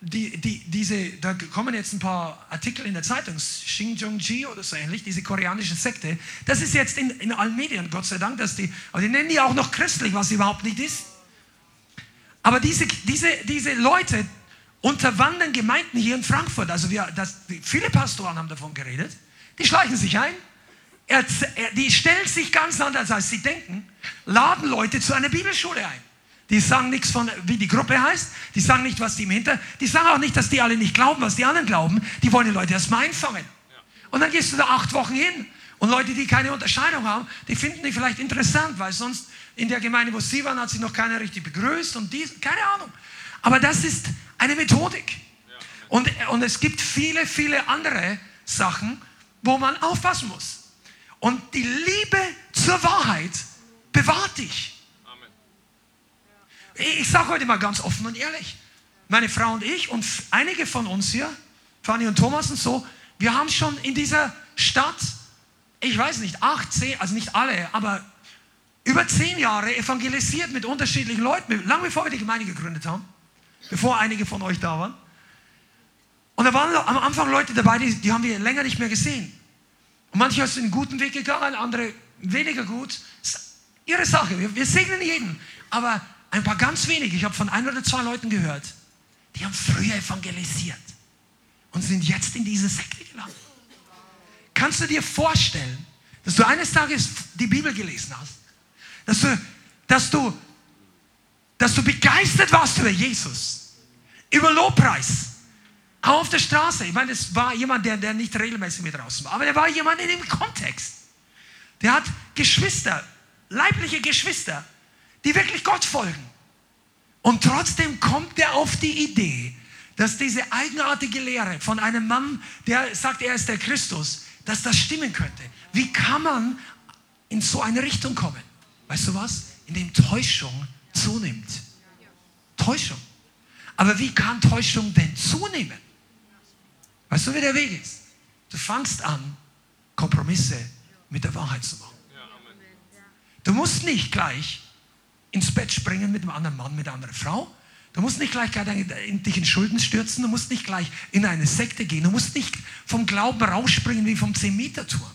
die, die, diese, da kommen jetzt ein paar Artikel in der Zeitung, Xinjiang-Ji oder so ähnlich, diese koreanische Sekte. Das ist jetzt in, in allen Medien, Gott sei Dank, dass die, aber die nennen die auch noch christlich, was sie überhaupt nicht ist. Aber diese, diese, diese Leute unterwandern Gemeinden hier in Frankfurt. Also wir, das, viele Pastoren haben davon geredet. Die schleichen sich ein, er, er, die stellen sich ganz anders, als sie denken, laden Leute zu einer Bibelschule ein. Die sagen nichts von, wie die Gruppe heißt, die sagen nicht, was die im Hinter, die sagen auch nicht, dass die alle nicht glauben, was die anderen glauben. Die wollen die Leute erstmal einfangen. Und dann gehst du da acht Wochen hin. Und Leute, die keine Unterscheidung haben, die finden die vielleicht interessant, weil sonst in der Gemeinde, wo sie waren, hat sich noch keiner richtig begrüßt und dies, keine Ahnung. Aber das ist eine Methodik. Und, und es gibt viele, viele andere Sachen, wo man aufpassen muss. Und die Liebe zur Wahrheit bewahrt dich. Amen. Ich sage heute mal ganz offen und ehrlich, meine Frau und ich und einige von uns hier, Fanny und Thomas und so, wir haben schon in dieser Stadt, ich weiß nicht, acht, zehn, also nicht alle, aber über zehn Jahre evangelisiert mit unterschiedlichen Leuten, lange bevor wir die Gemeinde gegründet haben, bevor einige von euch da waren. Und da waren am Anfang Leute dabei, die, die haben wir länger nicht mehr gesehen. Und manche sind einen guten Weg gegangen, andere weniger gut. Das ist ihre Sache. Wir, wir segnen jeden. Aber ein paar ganz wenige, ich habe von ein oder zwei Leuten gehört, Die haben früher evangelisiert und sind jetzt in diese Sekte gelandet. Kannst du dir vorstellen, dass du eines Tages die Bibel gelesen hast, dass du, dass du, dass du begeistert warst über Jesus, über Lobpreis, auf der Straße. Ich meine, es war jemand, der, der nicht regelmäßig mit draußen war, aber der war jemand in dem Kontext. Der hat Geschwister, leibliche Geschwister, die wirklich Gott folgen. Und trotzdem kommt er auf die Idee, dass diese eigenartige Lehre von einem Mann, der sagt, er ist der Christus, dass das stimmen könnte. Wie kann man in so eine Richtung kommen? Weißt du was? Indem Täuschung zunimmt. Täuschung. Aber wie kann Täuschung denn zunehmen? Weißt du, wie der Weg ist? Du fangst an, Kompromisse mit der Wahrheit zu machen. Du musst nicht gleich ins Bett springen mit einem anderen Mann, mit einer anderen Frau. Du musst nicht gleich dich in Schulden stürzen, du musst nicht gleich in eine Sekte gehen, du musst nicht vom Glauben rausspringen wie vom 10-Meter-Turm.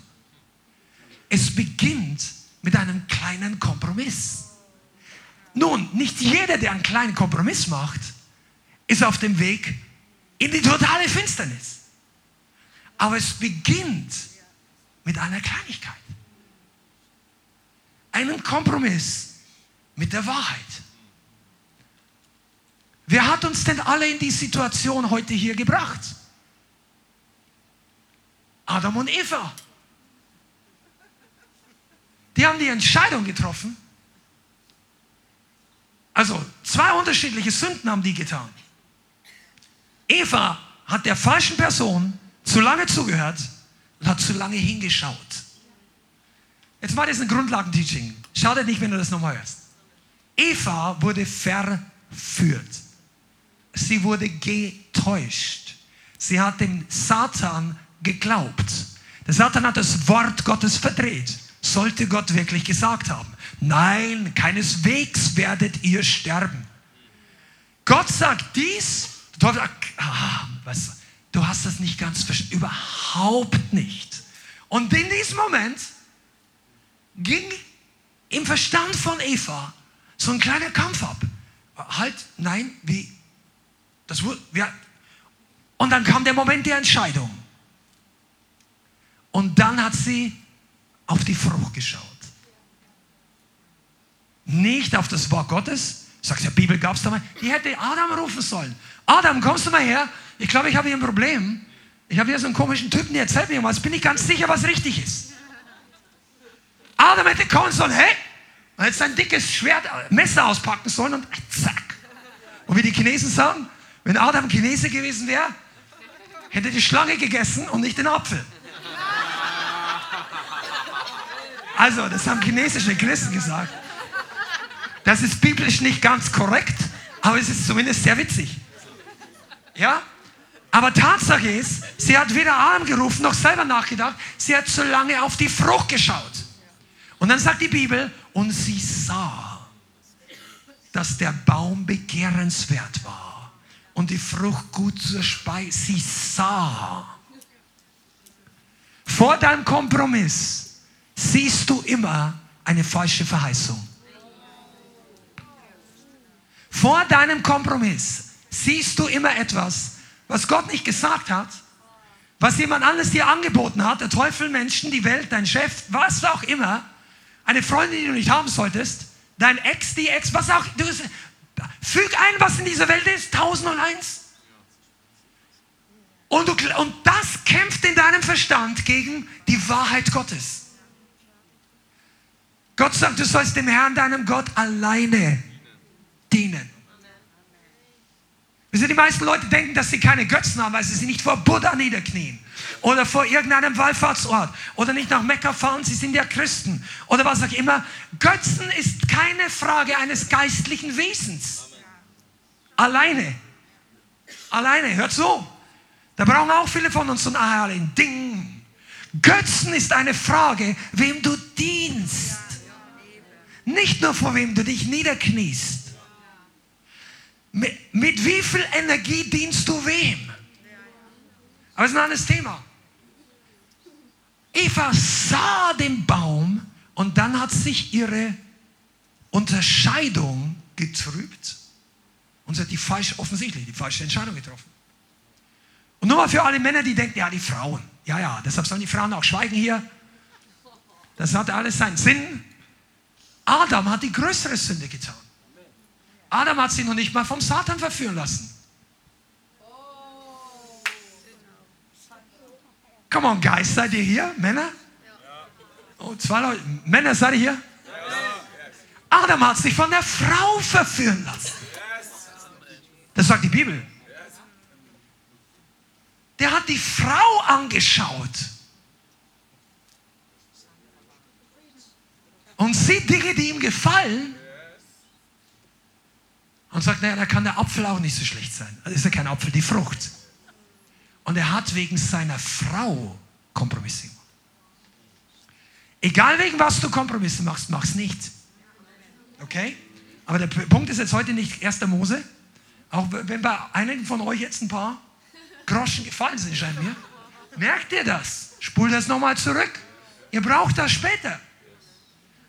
Es beginnt mit einem kleinen Kompromiss. Nun, nicht jeder, der einen kleinen Kompromiss macht, ist auf dem Weg in die totale Finsternis. Aber es beginnt mit einer Kleinigkeit. Einen Kompromiss mit der Wahrheit. Wer hat uns denn alle in die Situation heute hier gebracht? Adam und Eva. Die haben die Entscheidung getroffen. Also zwei unterschiedliche Sünden haben die getan. Eva hat der falschen Person zu lange zugehört und hat zu lange hingeschaut. Jetzt war das ein Grundlagenteaching. Schade nicht, wenn du das nochmal hörst. Eva wurde verführt. Sie wurde getäuscht. Sie hat dem Satan geglaubt. Der Satan hat das Wort Gottes verdreht. Sollte Gott wirklich gesagt haben. Nein, keineswegs werdet ihr sterben. Gott sagt dies. Der Teufel sagt, ah, was, du hast das nicht ganz verstanden. Überhaupt nicht. Und in diesem Moment ging im Verstand von Eva so ein kleiner Kampf ab. Halt, nein, wie, das wurde, ja. Und dann kam der Moment der Entscheidung. Und dann hat sie auf die Frucht geschaut. Nicht auf das Wort Gottes. Sagt, der Bibel gab es da mal. Die hätte Adam rufen sollen. Adam, kommst du mal her? Ich glaube, ich habe hier ein Problem. Ich habe hier so einen komischen Typen, der erzählt mir was. Bin ich ganz sicher, was richtig ist. Adam hätte kommen sollen, hey, und jetzt sein dickes Schwert, äh, Messer auspacken sollen und zack. Und wie die Chinesen sagen, wenn Adam Chinese gewesen wäre, hätte die Schlange gegessen und nicht den Apfel. Also, das haben chinesische Christen gesagt. Das ist biblisch nicht ganz korrekt, aber es ist zumindest sehr witzig. Ja? Aber Tatsache ist, sie hat weder Adam gerufen noch selber nachgedacht, sie hat zu lange auf die Frucht geschaut. Und dann sagt die Bibel, und sie sah, dass der Baum begehrenswert war und die Frucht gut zur Speise. Sie sah. Vor deinem Kompromiss siehst du immer eine falsche Verheißung. Vor deinem Kompromiss siehst du immer etwas, was Gott nicht gesagt hat, was jemand anderes dir angeboten hat, der Teufel, Menschen, die Welt, dein Chef, was auch immer eine Freundin, die du nicht haben solltest, dein Ex, die Ex, was auch, du, füg ein, was in dieser Welt ist, tausend und eins. Und, du, und das kämpft in deinem Verstand gegen die Wahrheit Gottes. Gott sagt, du sollst dem Herrn, deinem Gott, alleine dienen. Wisst ihr, die meisten Leute denken, dass sie keine Götzen haben, weil sie sich nicht vor Buddha niederknien oder vor irgendeinem Wallfahrtsort oder nicht nach Mekka fahren, sie sind ja Christen oder was auch immer. Götzen ist keine Frage eines geistlichen Wesens. Alleine. Alleine, hört so. Da brauchen auch viele von uns so ein Ahalin. Ding. Götzen ist eine Frage, wem du dienst. Nicht nur vor wem du dich niederkniest. Mit, mit wie viel Energie dienst du wem? Aber es ist ein anderes Thema. Eva sah den Baum und dann hat sich ihre Unterscheidung getrübt. Und sie hat die falsch, offensichtlich die falsche Entscheidung getroffen. Und nur mal für alle Männer, die denken, ja, die Frauen. Ja, ja, deshalb sollen die Frauen auch schweigen hier. Das hat alles seinen Sinn. Adam hat die größere Sünde getan. Adam hat sich noch nicht mal vom Satan verführen lassen. Come on, Guys, seid ihr hier? Männer? Oh, zwei Leute. Männer, seid ihr hier? Adam hat sich von der Frau verführen lassen. Das sagt die Bibel. Der hat die Frau angeschaut und sieht Dinge, die ihm gefallen und sagt, naja, da kann der Apfel auch nicht so schlecht sein. Das ist ja kein Apfel, die Frucht. Und er hat wegen seiner Frau Kompromisse gemacht. Egal wegen was du Kompromisse machst, mach's nicht. Okay? Aber der Punkt ist jetzt heute nicht 1. Mose. Auch wenn bei einigen von euch jetzt ein paar Groschen gefallen sind, scheint mir. Merkt ihr das? Spult das nochmal zurück. Ihr braucht das später.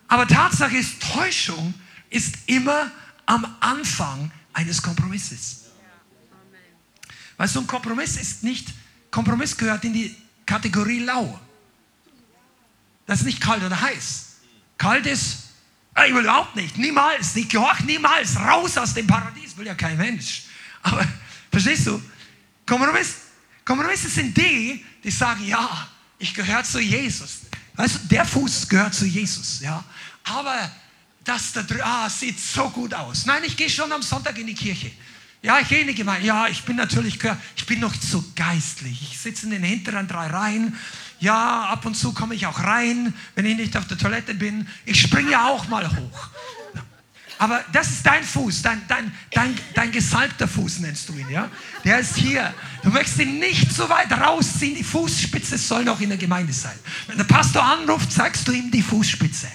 Aber Tatsache ist, Täuschung ist immer am Anfang eines Kompromisses. Weißt du, ein Kompromiss ist nicht, Kompromiss gehört in die Kategorie lau. Das ist nicht kalt oder heiß. Kalt ist, ich will überhaupt nicht, niemals, nicht gehorcht, niemals, raus aus dem Paradies, will ja kein Mensch. Aber, <laughs> verstehst du, Kompromiss, Kompromisse sind die, die sagen, ja, ich gehöre zu Jesus. Weißt du, der Fuß gehört zu Jesus, ja. Aber das da ah, sieht so gut aus. Nein, ich gehe schon am Sonntag in die Kirche. Ja, ich gehe in die Gemeinde. Ja, ich bin natürlich, ich bin noch zu geistlich. Ich sitze in den hinteren drei Reihen. Ja, ab und zu komme ich auch rein, wenn ich nicht auf der Toilette bin. Ich springe ja auch mal hoch. Aber das ist dein Fuß, dein, dein, dein, dein gesalbter Fuß nennst du ihn, ja? Der ist hier. Du möchtest ihn nicht so weit rausziehen. Die Fußspitze soll noch in der Gemeinde sein. Wenn der Pastor anruft, sagst du ihm die Fußspitze.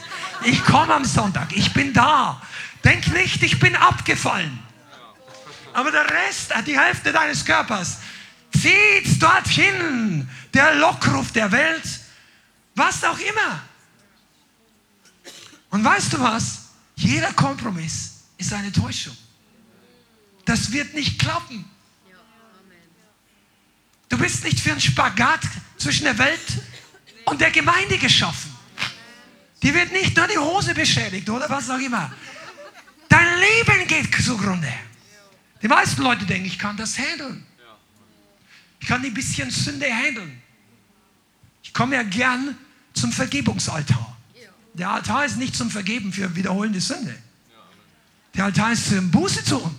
Ich komme am Sonntag, ich bin da. Denk nicht, ich bin abgefallen. Aber der Rest, die Hälfte deines Körpers, zieht dorthin. Der Lockruf der Welt, was auch immer. Und weißt du was? Jeder Kompromiss ist eine Täuschung. Das wird nicht klappen. Du bist nicht für einen Spagat zwischen der Welt und der Gemeinde geschaffen. Die wird nicht nur die Hose beschädigt oder was auch immer. Dein Leben geht zugrunde. Die meisten Leute denken, ich kann das handeln. Ich kann ein bisschen Sünde handeln. Ich komme ja gern zum Vergebungsaltar. Der Altar ist nicht zum Vergeben für wiederholende Sünde. Der Altar ist zum Buße tun.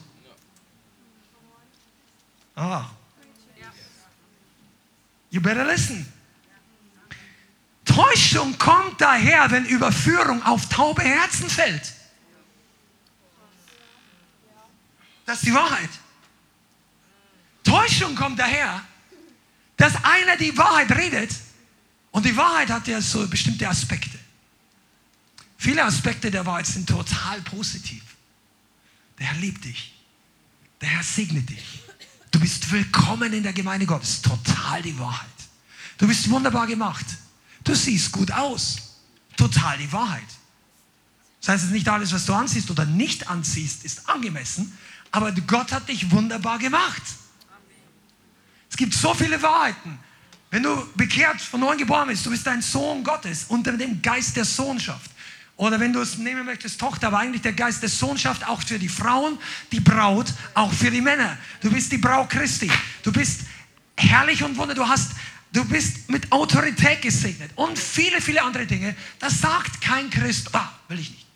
Ah. You better listen. Täuschung kommt daher, wenn Überführung auf taube Herzen fällt. Das ist die Wahrheit. Täuschung kommt daher, dass einer die Wahrheit redet und die Wahrheit hat ja so bestimmte Aspekte. Viele Aspekte der Wahrheit sind total positiv. Der Herr liebt dich. Der Herr segnet dich. Du bist willkommen in der Gemeinde Gottes. Total die Wahrheit. Du bist wunderbar gemacht. Du siehst gut aus. Total die Wahrheit. Das heißt, nicht alles, was du ansiehst oder nicht anziehst, ist angemessen, aber Gott hat dich wunderbar gemacht. Es gibt so viele Wahrheiten. Wenn du bekehrt von neuem geboren bist, du bist ein Sohn Gottes unter dem Geist der Sohnschaft. Oder wenn du es nehmen möchtest, Tochter, aber eigentlich der Geist der Sohnschaft auch für die Frauen, die Braut, auch für die Männer. Du bist die Braut Christi. Du bist herrlich und wunder. Du hast, du bist mit Autorität gesegnet und viele, viele andere Dinge. Das sagt kein Christ. Ah, will ich nicht.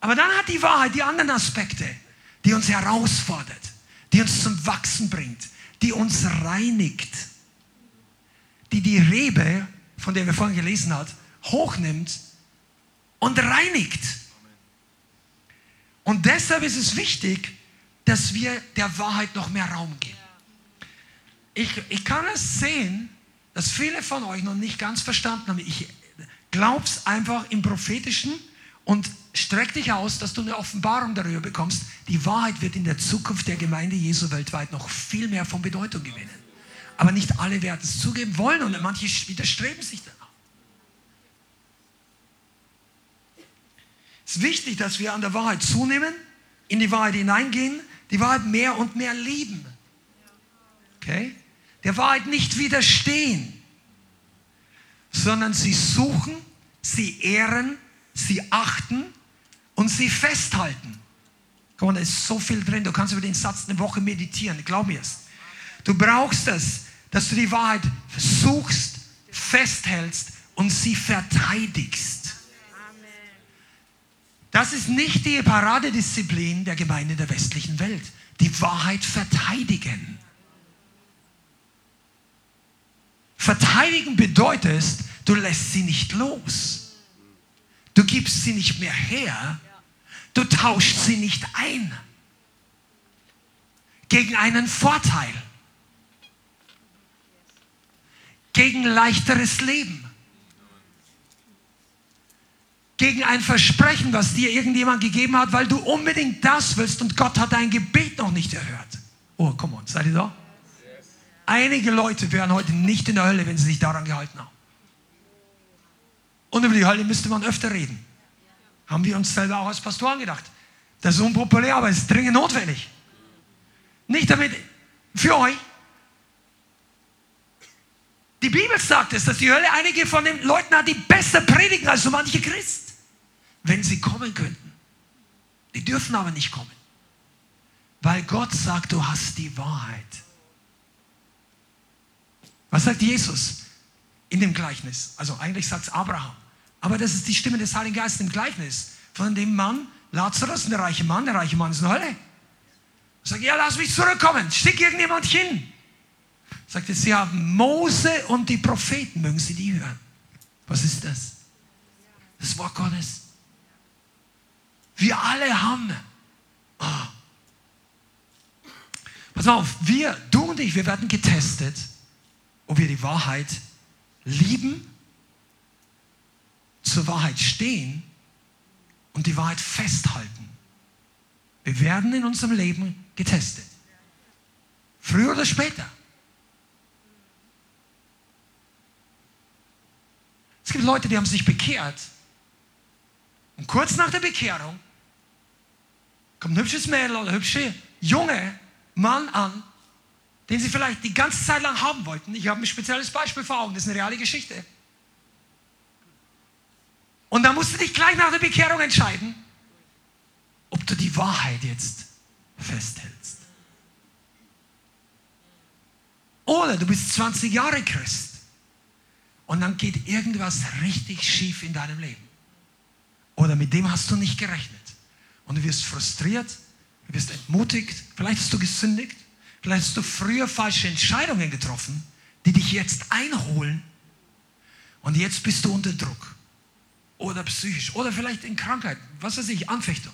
Aber dann hat die Wahrheit die anderen Aspekte, die uns herausfordert, die uns zum Wachsen bringt, die uns reinigt, die die Rebe, von der wir vorhin gelesen haben, hochnimmt und reinigt. Und deshalb ist es wichtig, dass wir der Wahrheit noch mehr Raum geben. Ich, ich kann es sehen, dass viele von euch noch nicht ganz verstanden haben. Ich glaube es einfach im prophetischen und streck dich aus, dass du eine Offenbarung darüber bekommst. Die Wahrheit wird in der Zukunft der Gemeinde Jesu weltweit noch viel mehr von Bedeutung gewinnen. Aber nicht alle werden es zugeben wollen und manche widerstreben sich danach. Es ist wichtig, dass wir an der Wahrheit zunehmen in die Wahrheit hineingehen, die Wahrheit mehr und mehr lieben. Okay? Der Wahrheit nicht widerstehen, sondern sie suchen, sie ehren, sie achten und sie festhalten. Guck mal, da ist so viel drin. Du kannst über den Satz eine Woche meditieren, glaub mir es. Du brauchst es, dass du die Wahrheit suchst, festhältst und sie verteidigst. Das ist nicht die Paradedisziplin der Gemeinde der westlichen Welt. Die Wahrheit verteidigen. Verteidigen bedeutet, du lässt sie nicht los. Du gibst sie nicht mehr her. Du tauschst sie nicht ein. Gegen einen Vorteil. Gegen leichteres Leben. Gegen ein Versprechen, was dir irgendjemand gegeben hat, weil du unbedingt das willst und Gott hat dein Gebet noch nicht erhört. Oh, komm on, seid ihr da? Einige Leute wären heute nicht in der Hölle, wenn sie sich daran gehalten haben. Und über die Hölle müsste man öfter reden. Haben wir uns selber auch als Pastoren gedacht. Das ist unpopulär, aber es ist dringend notwendig. Nicht damit, für euch. Die Bibel sagt es, dass die Hölle einige von den Leuten hat, die besser predigen als so manche Christ. Wenn sie kommen könnten. Die dürfen aber nicht kommen. Weil Gott sagt, du hast die Wahrheit. Was sagt Jesus in dem Gleichnis? Also eigentlich sagt es Abraham. Aber das ist die Stimme des Heiligen Geistes im Gleichnis von dem Mann, Lazarus, der reiche Mann. Der reiche Mann ist in der Hölle. Sagt, ja, lass mich zurückkommen. Schick irgendjemand hin. Sagt sie haben Mose und die Propheten, mögen sie die hören. Was ist das? Das Wort Gottes. Wir alle haben. Oh. Pass auf, wir, du und ich, wir werden getestet ob wir die Wahrheit lieben, zur Wahrheit stehen und die Wahrheit festhalten. Wir werden in unserem Leben getestet. Früher oder später. Es gibt Leute, die haben sich bekehrt. Und kurz nach der Bekehrung kommt ein hübsches Mädel oder hübsche junge Mann an den sie vielleicht die ganze Zeit lang haben wollten. Ich habe ein spezielles Beispiel vor Augen, das ist eine reale Geschichte. Und da musst du dich gleich nach der Bekehrung entscheiden, ob du die Wahrheit jetzt festhältst. Oder du bist 20 Jahre Christ und dann geht irgendwas richtig schief in deinem Leben. Oder mit dem hast du nicht gerechnet. Und du wirst frustriert, du wirst entmutigt, vielleicht hast du gesündigt Vielleicht hast du früher falsche Entscheidungen getroffen, die dich jetzt einholen. Und jetzt bist du unter Druck. Oder psychisch. Oder vielleicht in Krankheit. Was weiß ich, Anfechtung.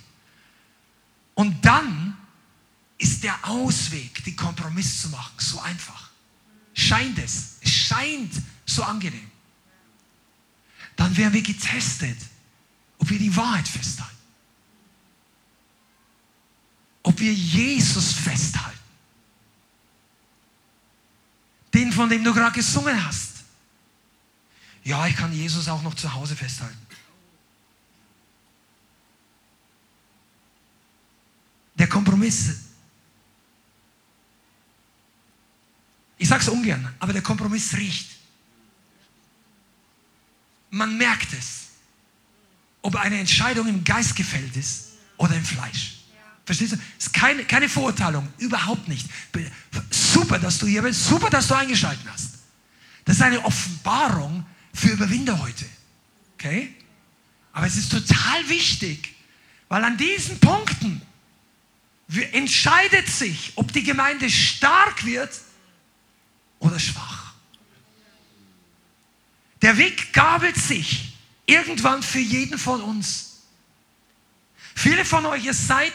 Und dann ist der Ausweg, die Kompromiss zu machen, so einfach. Scheint es. Es scheint so angenehm. Dann werden wir getestet, ob wir die Wahrheit festhalten. Ob wir Jesus festhalten den, von dem du gerade gesungen hast. Ja, ich kann Jesus auch noch zu Hause festhalten. Der Kompromiss. Ich sage es ungern, aber der Kompromiss riecht. Man merkt es, ob eine Entscheidung im Geist gefällt ist oder im Fleisch. Verstehst du? Es ist keine, keine Verurteilung, überhaupt nicht. Super, dass du hier bist, super, dass du eingeschaltet hast. Das ist eine Offenbarung für Überwinder heute. Okay? Aber es ist total wichtig, weil an diesen Punkten entscheidet sich, ob die Gemeinde stark wird oder schwach. Der Weg gabelt sich irgendwann für jeden von uns. Viele von euch, ihr seid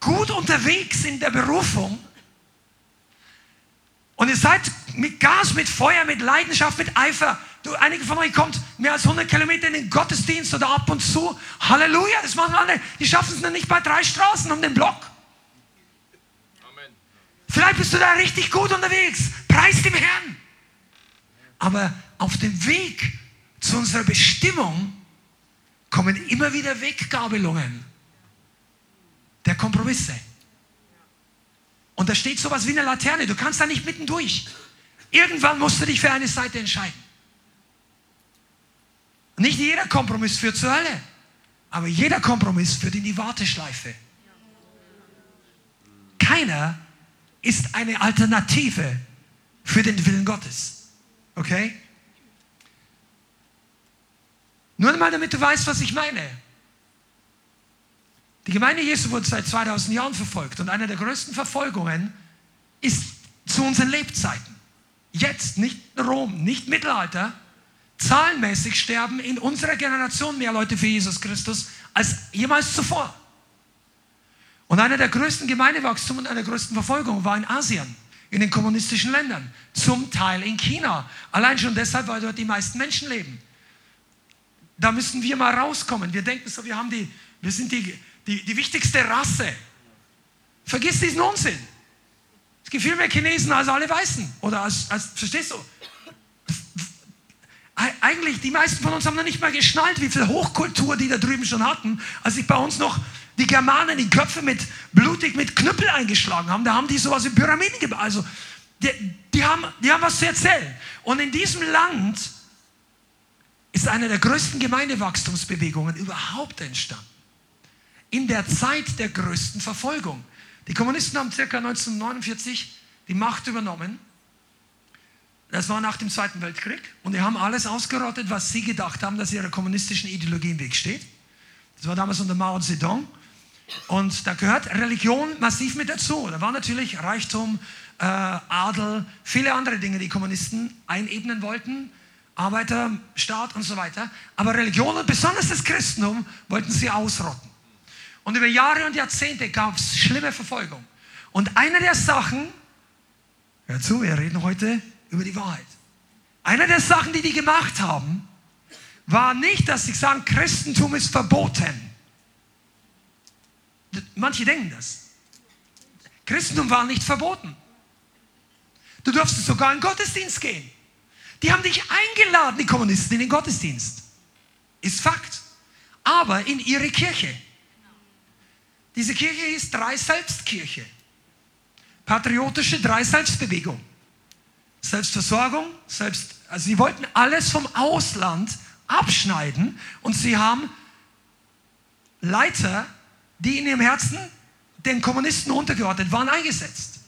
gut unterwegs in der Berufung und ihr seid mit Gas, mit Feuer, mit Leidenschaft, mit Eifer. Du, einige von euch kommt mehr als 100 Kilometer in den Gottesdienst oder ab und zu. Halleluja, das machen andere. Die schaffen es noch nicht bei drei Straßen um den Block. Amen. Vielleicht bist du da richtig gut unterwegs. Preis dem Herrn. Aber auf dem Weg zu unserer Bestimmung kommen immer wieder Weggabelungen. Der Kompromisse. Und da steht sowas wie eine Laterne. Du kannst da nicht mittendurch. Irgendwann musst du dich für eine Seite entscheiden. Nicht jeder Kompromiss führt zur Hölle, aber jeder Kompromiss führt in die Warteschleife. Keiner ist eine Alternative für den Willen Gottes. Okay? Nur einmal, damit du weißt, was ich meine. Die Gemeinde Jesu wurde seit 2000 Jahren verfolgt und eine der größten Verfolgungen ist zu unseren Lebzeiten. Jetzt, nicht Rom, nicht Mittelalter, zahlenmäßig sterben in unserer Generation mehr Leute für Jesus Christus als jemals zuvor. Und einer der größten Gemeindewachstum und einer der größten Verfolgungen war in Asien, in den kommunistischen Ländern, zum Teil in China. Allein schon deshalb, weil dort die meisten Menschen leben. Da müssen wir mal rauskommen. Wir denken so, wir, haben die, wir sind die, die, die wichtigste Rasse. Vergiss diesen Unsinn. Es gibt viel mehr Chinesen als alle Weißen. Oder als, als verstehst du? Eigentlich, die meisten von uns haben noch nicht mal geschnallt, wie viel Hochkultur die da drüben schon hatten, als sich bei uns noch die Germanen die Köpfe mit blutig mit Knüppel eingeschlagen haben. Da haben die sowas in Pyramiden gebaut. Also, die, die, haben, die haben was zu erzählen. Und in diesem Land ist eine der größten Gemeindewachstumsbewegungen überhaupt entstanden. In der Zeit der größten Verfolgung. Die Kommunisten haben ca. 1949 die Macht übernommen. Das war nach dem Zweiten Weltkrieg. Und die haben alles ausgerottet, was sie gedacht haben, dass ihrer kommunistischen Ideologie im Weg steht. Das war damals unter Mao Zedong. Und da gehört Religion massiv mit dazu. Da war natürlich Reichtum, äh, Adel, viele andere Dinge, die Kommunisten einebnen wollten. Arbeiterstaat und so weiter. Aber Religion und besonders das Christentum wollten sie ausrotten. Und über Jahre und Jahrzehnte gab es schlimme Verfolgung. Und eine der Sachen, hör zu, wir reden heute über die Wahrheit. Eine der Sachen, die die gemacht haben, war nicht, dass sie sagen, Christentum ist verboten. Manche denken das. Christentum war nicht verboten. Du durfst sogar in den Gottesdienst gehen. Die haben dich eingeladen, die Kommunisten, in den Gottesdienst. Ist Fakt. Aber in ihre Kirche. Diese Kirche ist Drei-Selbstkirche. Patriotische Drei-Selbstbewegung. Selbstversorgung, selbst, also sie wollten alles vom Ausland abschneiden und sie haben Leiter, die in ihrem Herzen den Kommunisten untergeordnet waren, eingesetzt.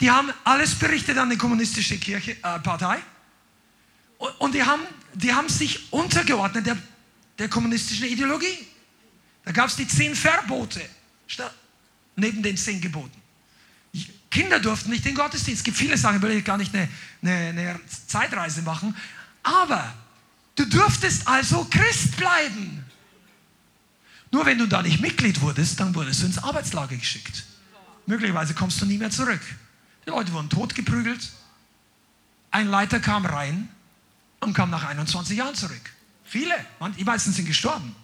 Die haben alles berichtet an die kommunistische Kirche, äh, Partei und, und, die, haben, die haben sich untergeordnet der, der kommunistischen Ideologie. Da gab es die zehn Verbote neben den zehn Geboten. Kinder durften nicht in den Gottesdienst. Es gibt viele Sachen, will ich gar nicht eine, eine, eine Zeitreise machen. Aber du durftest also Christ bleiben. Nur wenn du da nicht Mitglied wurdest, dann wurdest du ins Arbeitslager geschickt. Möglicherweise kommst du nie mehr zurück. Die Leute wurden totgeprügelt. Ein Leiter kam rein und kam nach 21 Jahren zurück. Viele, die meisten sind gestorben.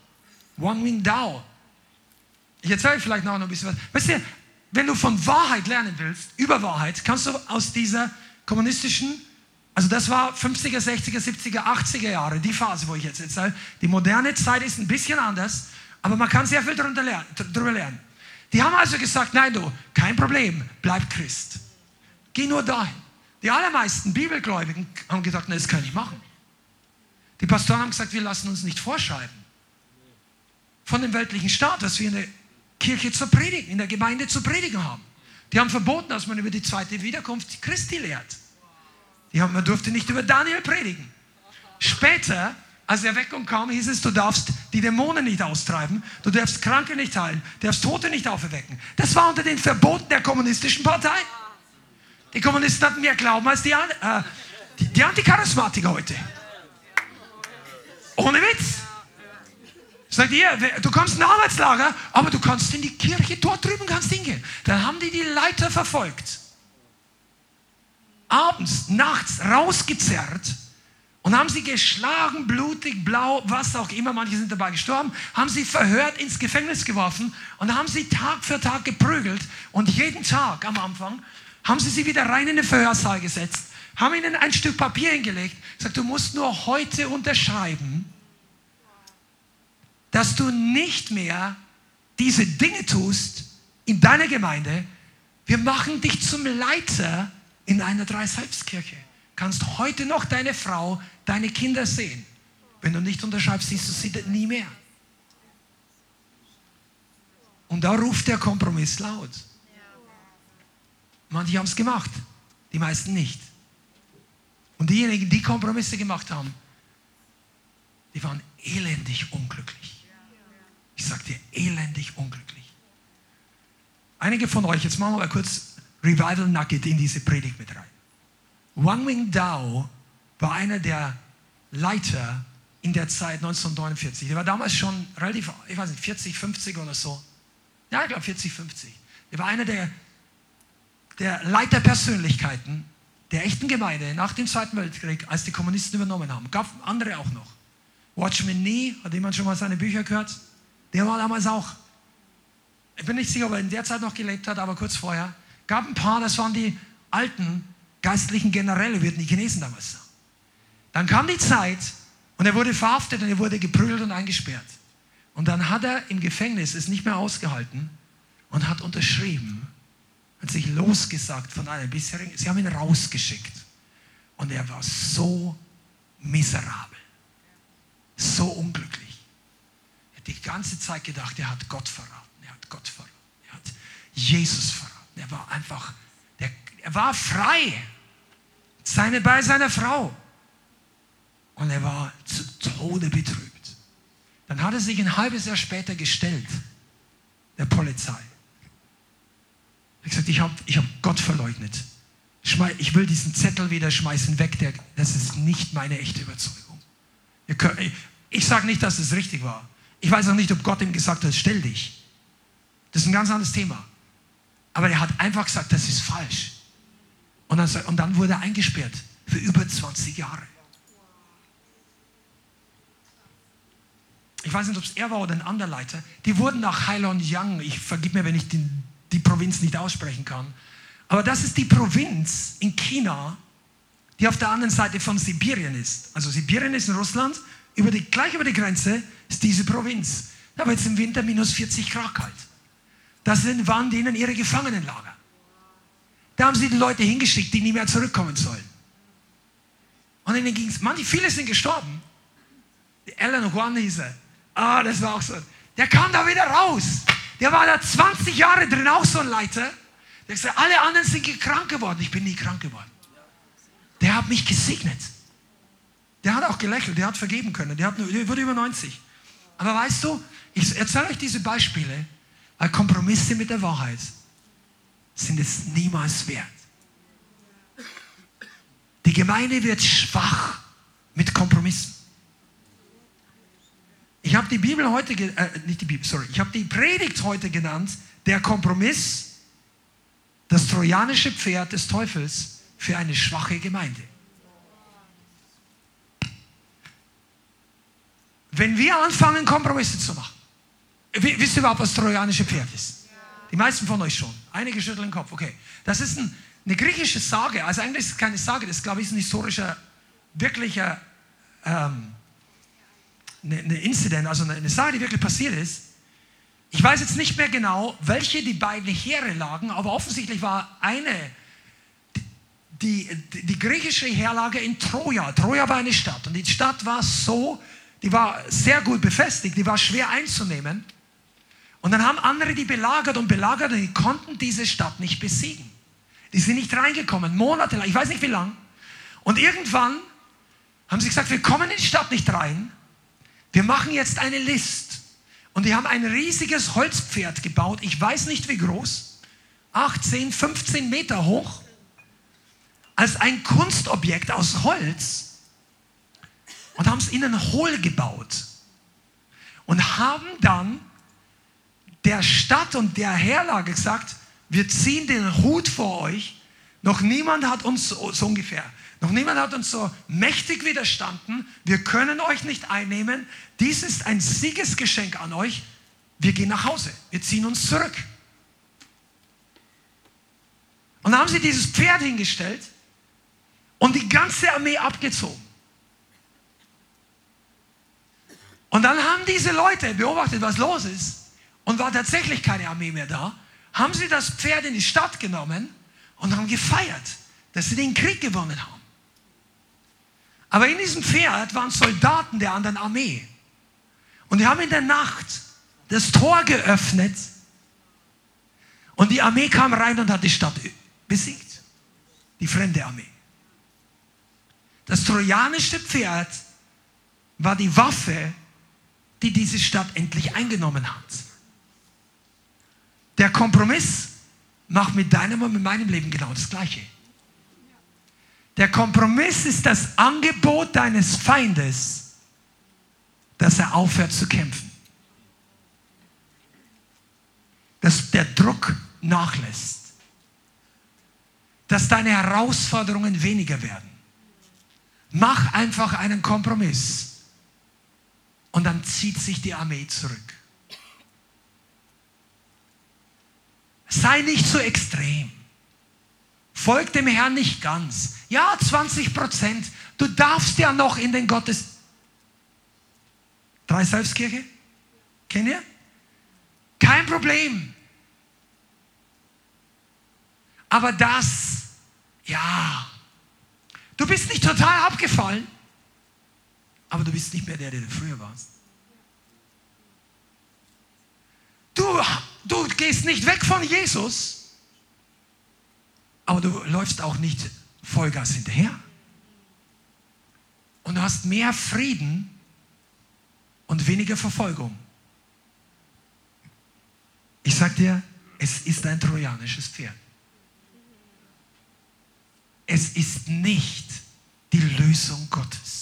One Wing Dao. Ich erzähle vielleicht noch ein bisschen was. Weißt du, wenn du von Wahrheit lernen willst, über Wahrheit, kannst du aus dieser kommunistischen, also das war 50er, 60er, 70er, 80er Jahre, die Phase, wo ich jetzt erzähle. Die moderne Zeit ist ein bisschen anders, aber man kann sehr viel darüber lernen. Darüber lernen. Die haben also gesagt, nein du, kein Problem, bleib Christ. Geh nur dahin. Die allermeisten Bibelgläubigen haben gesagt, nein, das kann ich machen. Die Pastoren haben gesagt, wir lassen uns nicht vorschreiben von dem weltlichen Staat, dass wir in der Kirche zu predigen, in der Gemeinde zu predigen haben. Die haben verboten, dass man über die zweite Wiederkunft Christi lehrt. Die haben, man durfte nicht über Daniel predigen. Später, als die Erweckung kam, hieß es, du darfst die Dämonen nicht austreiben, du darfst Kranke nicht heilen, du darfst Tote nicht auferwecken. Das war unter den Verboten der kommunistischen Partei. Die Kommunisten hatten mehr Glauben als die, äh, die, die Anticharismatiker heute. Ohne Witz. Sagt ihr, du kommst in ein Arbeitslager, aber du kannst in die Kirche, dort drüben kannst hingehen. Dann haben die die Leiter verfolgt. Abends, nachts rausgezerrt und haben sie geschlagen, blutig, blau, was auch immer, manche sind dabei gestorben, haben sie verhört, ins Gefängnis geworfen und haben sie Tag für Tag geprügelt und jeden Tag am Anfang haben sie sie wieder rein in den Verhörsaal gesetzt, haben ihnen ein Stück Papier hingelegt, gesagt, du musst nur heute unterschreiben, dass du nicht mehr diese Dinge tust in deiner Gemeinde, wir machen dich zum Leiter in einer Dreisalbskirche. Kannst heute noch deine Frau, deine Kinder sehen. Wenn du nicht unterschreibst, siehst du sie nie mehr. Und da ruft der Kompromiss laut. Manche haben es gemacht, die meisten nicht. Und diejenigen, die Kompromisse gemacht haben, die waren elendig unglücklich. Ich sage dir, elendig unglücklich. Einige von euch, jetzt machen wir mal kurz Revival Nugget in diese Predigt mit rein. Wang Wing Dao war einer der Leiter in der Zeit 1949. Der war damals schon relativ, ich weiß nicht, 40, 50 oder so. Ja, ich glaube 40, 50. Er war einer der, der Leiterpersönlichkeiten der echten Gemeinde nach dem Zweiten Weltkrieg, als die Kommunisten übernommen haben. Gab andere auch noch. Watchman Nee, hat jemand schon mal seine Bücher gehört? Der war damals auch. Ich bin nicht sicher, ob er in der Zeit noch gelebt hat, aber kurz vorher. Gab ein paar, das waren die alten geistlichen Generäle, würden die Chinesen damals sagen. Dann kam die Zeit und er wurde verhaftet und er wurde geprügelt und eingesperrt. Und dann hat er im Gefängnis es nicht mehr ausgehalten und hat unterschrieben, hat sich losgesagt von einem bisherigen, sie haben ihn rausgeschickt. Und er war so miserabel, so unglücklich. Die ganze Zeit gedacht, er hat Gott verraten, er hat Gott verraten, er hat Jesus verraten. Er war einfach, der, er war frei seine, bei seiner Frau. Und er war zu Tode betrübt. Dann hat er sich ein halbes Jahr später gestellt, der Polizei. Er hat gesagt, ich habe ich hab Gott verleugnet. Ich will diesen Zettel wieder schmeißen weg. Der, das ist nicht meine echte Überzeugung. Ich sage nicht, dass es richtig war. Ich weiß auch nicht, ob Gott ihm gesagt hat, stell dich. Das ist ein ganz anderes Thema. Aber er hat einfach gesagt, das ist falsch. Und dann, und dann wurde er eingesperrt für über 20 Jahre. ich weiß nicht, ob es er war oder ein anderer Leiter, die wurden nach Heilongjiang, ich vergib mir, wenn ich die, die Provinz nicht aussprechen kann, aber das ist die Provinz in China, die auf der anderen Seite von Sibirien ist. Also Sibirien ist in Russland, über die, gleich über die Grenze ist diese Provinz. Da wird es im Winter minus 40 Grad kalt. Das waren denen ihre Gefangenenlager. Da haben sie die Leute hingeschickt, die nie mehr zurückkommen sollen. Und ihnen ging es, manche, viele sind gestorben. Alan Juan hieß er. Ah, das war auch so. Der kam da wieder raus. Der war da 20 Jahre drin, auch so ein Leiter. Der gesagt, alle anderen sind krank geworden. Ich bin nie krank geworden. Der hat mich gesegnet. Der hat auch gelächelt, der hat vergeben können. Der, hat, der wurde über 90. Aber weißt du, ich erzähle euch diese Beispiele, weil Kompromisse mit der Wahrheit sind es niemals wert. Die Gemeinde wird schwach mit Kompromissen. Ich habe die Bibel heute, äh, nicht die Bibel, sorry, ich habe die Predigt heute genannt, der Kompromiss, das trojanische Pferd des Teufels für eine schwache Gemeinde. Wenn wir anfangen, Kompromisse zu machen, wisst ihr überhaupt, was trojanische Pferd ist? Die meisten von euch schon. Einige schütteln den Kopf. Okay. Das ist ein, eine griechische Sage. Also eigentlich ist es keine Sage, das glaube ich ist ein historischer, wirklicher ähm, eine, eine Incident, also eine, eine Sache, die wirklich passiert ist. Ich weiß jetzt nicht mehr genau, welche die beiden Heere lagen, aber offensichtlich war eine, die, die, die griechische Heerlage in Troja. Troja war eine Stadt und die Stadt war so, die war sehr gut befestigt, die war schwer einzunehmen. Und dann haben andere die belagert und belagert und die konnten diese Stadt nicht besiegen. Die sind nicht reingekommen, monatelang, ich weiß nicht wie lang. Und irgendwann haben sie gesagt, wir kommen in die Stadt nicht rein. Wir machen jetzt eine List. Und die haben ein riesiges Holzpferd gebaut. Ich weiß nicht wie groß. 18, 15 Meter hoch. Als ein Kunstobjekt aus Holz. Und haben es innen hohl gebaut. Und haben dann der Stadt und der Herlage gesagt, wir ziehen den Hut vor euch. Noch niemand hat uns so, so ungefähr noch niemand hat uns so mächtig widerstanden. Wir können euch nicht einnehmen. Dies ist ein Siegesgeschenk an euch. Wir gehen nach Hause. Wir ziehen uns zurück. Und dann haben sie dieses Pferd hingestellt und die ganze Armee abgezogen. Und dann haben diese Leute beobachtet, was los ist. und war tatsächlich keine Armee mehr da, haben sie das Pferd in die Stadt genommen und haben gefeiert, dass sie den Krieg gewonnen haben. Aber in diesem Pferd waren Soldaten der anderen Armee. Und die haben in der Nacht das Tor geöffnet und die Armee kam rein und hat die Stadt besiegt. Die fremde Armee. Das trojanische Pferd war die Waffe, die diese Stadt endlich eingenommen hat. Der Kompromiss macht mit deinem und mit meinem Leben genau das Gleiche. Der Kompromiss ist das Angebot deines Feindes, dass er aufhört zu kämpfen. Dass der Druck nachlässt. Dass deine Herausforderungen weniger werden. Mach einfach einen Kompromiss. Und dann zieht sich die Armee zurück. Sei nicht so extrem. Folg dem Herrn nicht ganz. Ja, 20 Prozent. Du darfst ja noch in den Gottes. Drei Selbstkirche? Kennt ihr? Kein Problem. Aber das, ja, du bist nicht total abgefallen, aber du bist nicht mehr der, der du früher warst. Du, du gehst nicht weg von Jesus, aber du läufst auch nicht Vollgas hinterher. Und du hast mehr Frieden und weniger Verfolgung. Ich sag dir, es ist ein trojanisches Pferd. Es ist nicht die Lösung Gottes.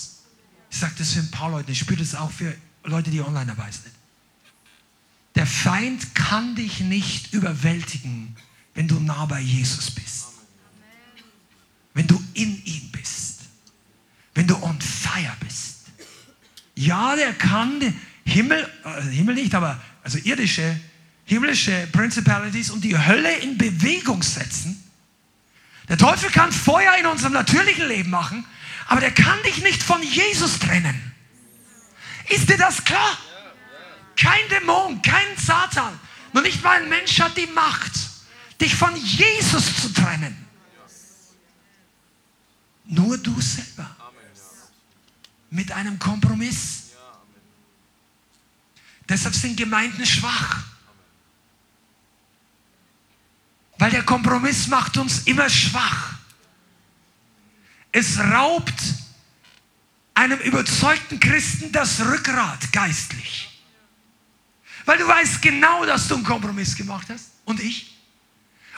Sage das für ein paar Leute, ich spüre das auch für Leute, die online dabei sind. Der Feind kann dich nicht überwältigen, wenn du nah bei Jesus bist. Wenn du in ihm bist. Wenn du on fire bist. Ja, der kann den Himmel, äh, Himmel nicht, aber also irdische, himmlische Principalities und die Hölle in Bewegung setzen. Der Teufel kann Feuer in unserem natürlichen Leben machen, aber der kann dich nicht von Jesus trennen. Ist dir das klar? Kein Dämon, kein Satan, nur nicht mal ein Mensch hat die Macht, dich von Jesus zu trennen. Nur du selber. Mit einem Kompromiss. Deshalb sind Gemeinden schwach. Weil der Kompromiss macht uns immer schwach. Es raubt einem überzeugten Christen das Rückgrat geistlich. Weil du weißt genau, dass du einen Kompromiss gemacht hast. Und ich.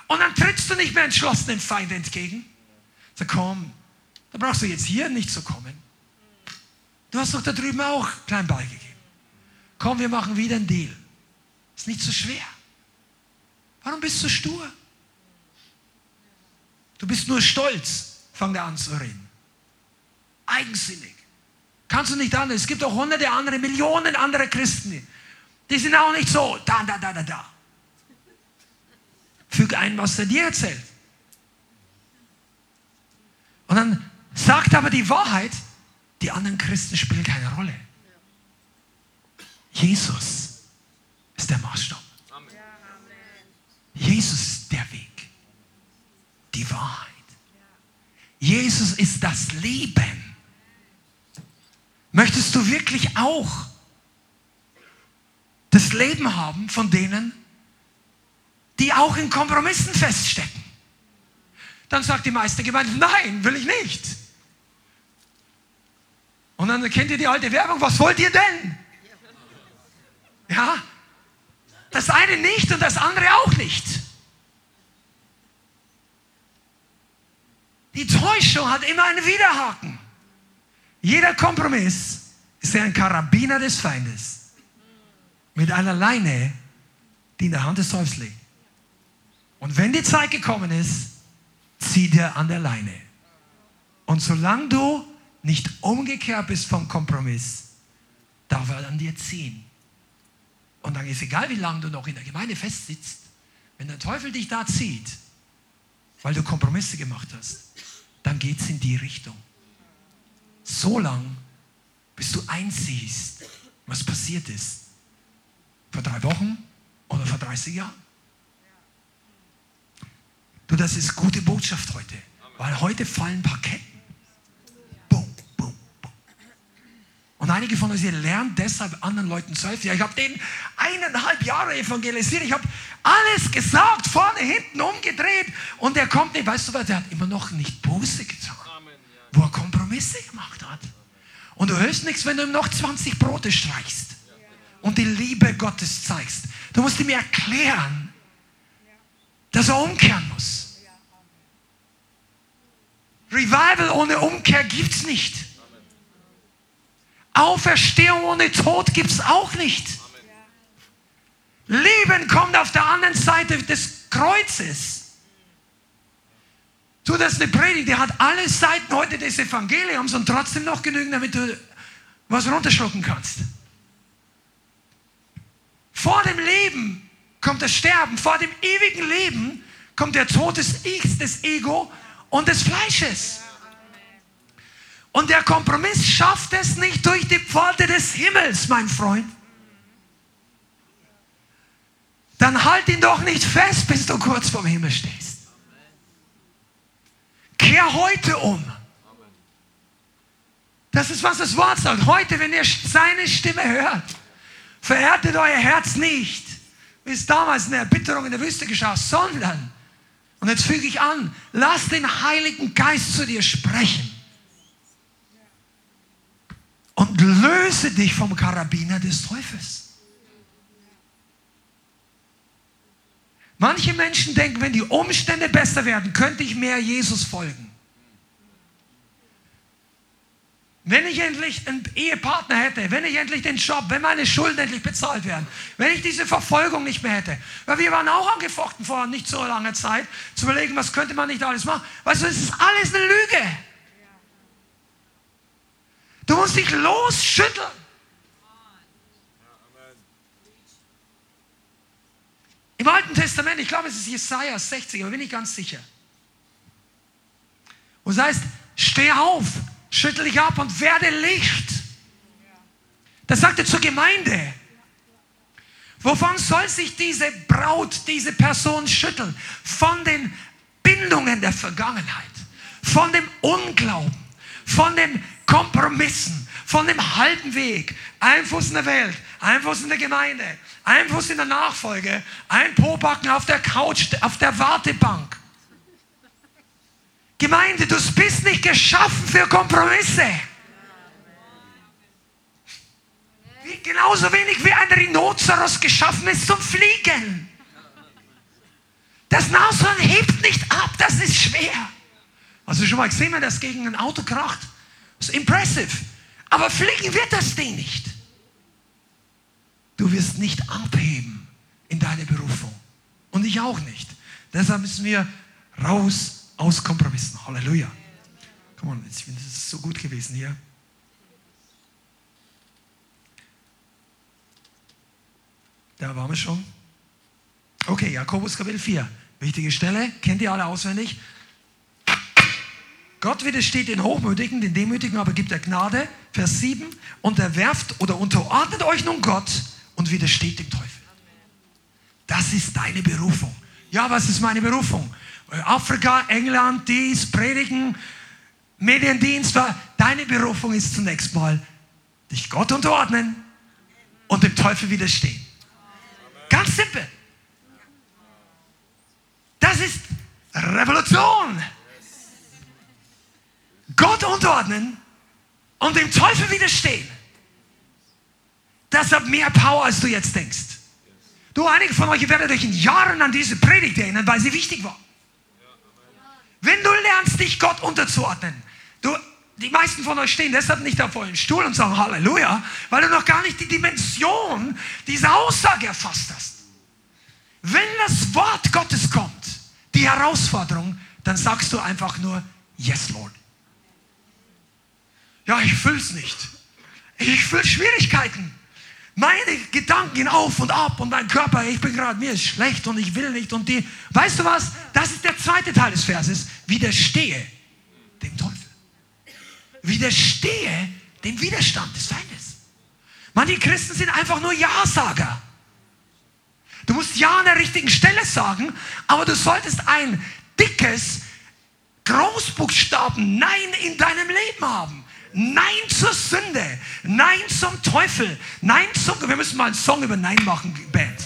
Und dann trittst du nicht mehr entschlossen dem Feind entgegen. Sag, komm, da brauchst du jetzt hier nicht zu kommen. Du hast doch da drüben auch klein beigegeben. Komm, wir machen wieder einen Deal. Ist nicht so schwer. Warum bist du stur? Du bist nur stolz, fang er an zu reden. Eigensinnig. Kannst du nicht anders. Es gibt auch hunderte andere, Millionen andere Christen, die sind auch nicht so, da, da, da, da, da. Füg ein, was er dir erzählt. Und dann sagt aber die Wahrheit, die anderen Christen spielen keine Rolle. Jesus ist der Maßstab. Jesus ist der Weg, die Wahrheit. Jesus ist das Leben. Möchtest du wirklich auch das Leben haben von denen, die auch in Kompromissen feststecken. Dann sagt die meiste Gemeinde, nein, will ich nicht. Und dann kennt ihr die alte Werbung, was wollt ihr denn? Ja, das eine nicht und das andere auch nicht. Die Täuschung hat immer einen Widerhaken. Jeder Kompromiss ist ein Karabiner des Feindes mit einer Leine, die in der Hand des Teufels liegt. Und wenn die Zeit gekommen ist, zieht er an der Leine. Und solange du nicht umgekehrt bist vom Kompromiss, darf er an dir ziehen. Und dann ist egal, wie lange du noch in der Gemeinde festsitzt, wenn der Teufel dich da zieht, weil du Kompromisse gemacht hast, dann geht es in die Richtung. So lange, bis du einsiehst, was passiert ist vor drei Wochen, oder vor 30 Jahren. Du, das ist gute Botschaft heute, weil heute fallen ein paar Ketten. Und einige von euch, ihr lernt deshalb anderen Leuten zu helfen. Ja, ich habe den eineinhalb Jahre evangelisiert, ich habe alles gesagt, vorne, hinten, umgedreht und der kommt nicht. Weißt du was, der hat immer noch nicht Buße getan, wo er Kompromisse gemacht hat. Und du hörst nichts, wenn du ihm noch 20 Brote streichst und die Liebe Gottes zeigst. Du musst ihm erklären, dass er umkehren muss. Revival ohne Umkehr gibt es nicht. Auferstehung ohne Tod gibt es auch nicht. Leben kommt auf der anderen Seite des Kreuzes. Du, das ist eine Predigt, die hat alle Seiten heute des Evangeliums und trotzdem noch genügend, damit du was runterschlucken kannst. Vor dem Leben kommt das Sterben, vor dem ewigen Leben kommt der Tod des Ichs, des Ego und des Fleisches. Und der Kompromiss schafft es nicht durch die Pforte des Himmels, mein Freund. Dann halt ihn doch nicht fest, bis du kurz vorm Himmel stehst. Kehr heute um. Das ist, was das Wort sagt. Heute, wenn ihr seine Stimme hört, verhärtet euer Herz nicht, wie es damals in der Erbitterung in der Wüste geschah, sondern und jetzt füge ich an, lass den Heiligen Geist zu dir sprechen. Und löse dich vom Karabiner des Teufels. Manche Menschen denken, wenn die Umstände besser werden, könnte ich mehr Jesus folgen. Wenn ich endlich einen Ehepartner hätte, wenn ich endlich den Job, wenn meine Schulden endlich bezahlt werden, wenn ich diese Verfolgung nicht mehr hätte. Weil wir waren auch angefochten vor nicht so langer Zeit, zu überlegen, was könnte man nicht alles machen. Weißt du, es ist alles eine Lüge. Du musst dich losschütteln. Im Alten Testament, ich glaube, es ist Jesaja 60, aber bin ich ganz sicher. Und es heißt, steh auf, schüttel dich ab und werde Licht. Das sagt er zur Gemeinde. Wovon soll sich diese Braut, diese Person schütteln? Von den Bindungen der Vergangenheit, von dem Unglauben, von den Kompromissen, von dem halben Weg. Ein Fuß in der Welt, ein Fuß in der Gemeinde, ein Fuß in der Nachfolge, ein Pobacken auf der Couch, auf der Wartebank. Gemeinde, du bist nicht geschaffen für Kompromisse. Genauso wenig wie ein Rhinoceros geschaffen ist zum Fliegen. Das Nashorn hebt nicht ab, das ist schwer. Hast du schon mal gesehen, wenn das gegen ein Auto kracht? Das ist impressive. Aber fliegen wird das Ding nicht. Du wirst nicht abheben in deine Berufung. Und ich auch nicht. Deshalb müssen wir raus aus Kompromissen. Halleluja. Come on, ich finde, ist so gut gewesen hier. Da waren wir schon. Okay, Jakobus Kapitel 4. Wichtige Stelle, kennt ihr alle auswendig? Gott widersteht den Hochmütigen, den Demütigen, aber gibt er Gnade. Vers 7. Unterwerft oder unterordnet euch nun Gott und widersteht dem Teufel. Das ist deine Berufung. Ja, was ist meine Berufung? Afrika, England, dies, Predigen, Mediendienst. Deine Berufung ist zunächst mal, dich Gott unterordnen und dem Teufel widerstehen. Ganz simpel. Das ist Revolution. Gott unterordnen und dem Teufel widerstehen. Das hat mehr Power, als du jetzt denkst. Du, einige von euch werdet euch in Jahren an diese Predigt erinnern, weil sie wichtig war. Wenn du lernst, dich Gott unterzuordnen, du, die meisten von euch stehen deshalb nicht auf eurem Stuhl und sagen Halleluja, weil du noch gar nicht die Dimension dieser Aussage erfasst hast. Wenn das Wort Gottes kommt, die Herausforderung, dann sagst du einfach nur Yes, Lord. Ja, ich fühl's nicht. Ich fühle Schwierigkeiten. Meine Gedanken gehen auf und ab und mein Körper, ich bin gerade, mir ist schlecht und ich will nicht und die. Weißt du was? Das ist der zweite Teil des Verses. Widerstehe dem Teufel. Widerstehe dem Widerstand des Feindes. Manche Christen sind einfach nur Ja-Sager. Du musst Ja an der richtigen Stelle sagen, aber du solltest ein dickes Großbuchstaben Nein in deinem Leben haben. Nein zur Sünde, Nein zum Teufel, Nein zum. Wir müssen mal einen Song über Nein machen, Band.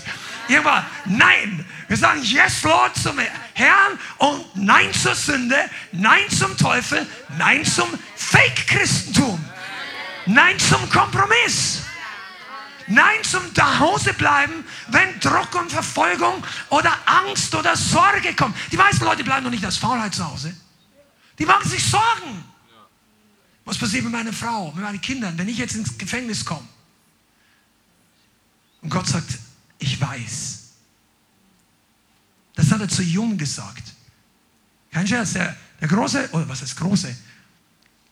Irgendwann, nein. Wir sagen Yes, Lord zum Herrn und Nein zur Sünde, Nein zum Teufel, Nein zum Fake-Christentum, Nein zum Kompromiss. Nein zum Zuhause bleiben, wenn Druck und Verfolgung oder Angst oder Sorge kommt. Die meisten Leute bleiben noch nicht aus Faulheit zu Hause. Die machen sich Sorgen. Was passiert mit meiner Frau, mit meinen Kindern, wenn ich jetzt ins Gefängnis komme? Und Gott sagt, ich weiß. Das hat er zu Jung gesagt. Kein Scherz, der, der große, oder was ist große?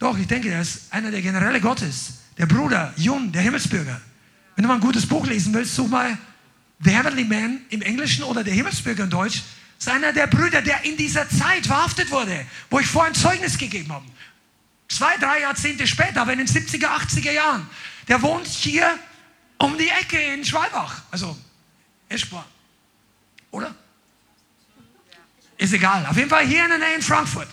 Doch, ich denke, er ist einer der Generäle Gottes, der Bruder, Jung, der Himmelsbürger. Wenn du mal ein gutes Buch lesen willst, such mal The Heavenly Man im Englischen oder der Himmelsbürger in Deutsch. Das ist einer der Brüder, der in dieser Zeit verhaftet wurde, wo ich vorhin Zeugnis gegeben habe. Zwei, drei Jahrzehnte später, aber in den 70er, 80er Jahren. Der wohnt hier um die Ecke in Schwalbach. Also Eschborn. Oder? Ist egal. Auf jeden Fall hier in der Nähe in Frankfurt.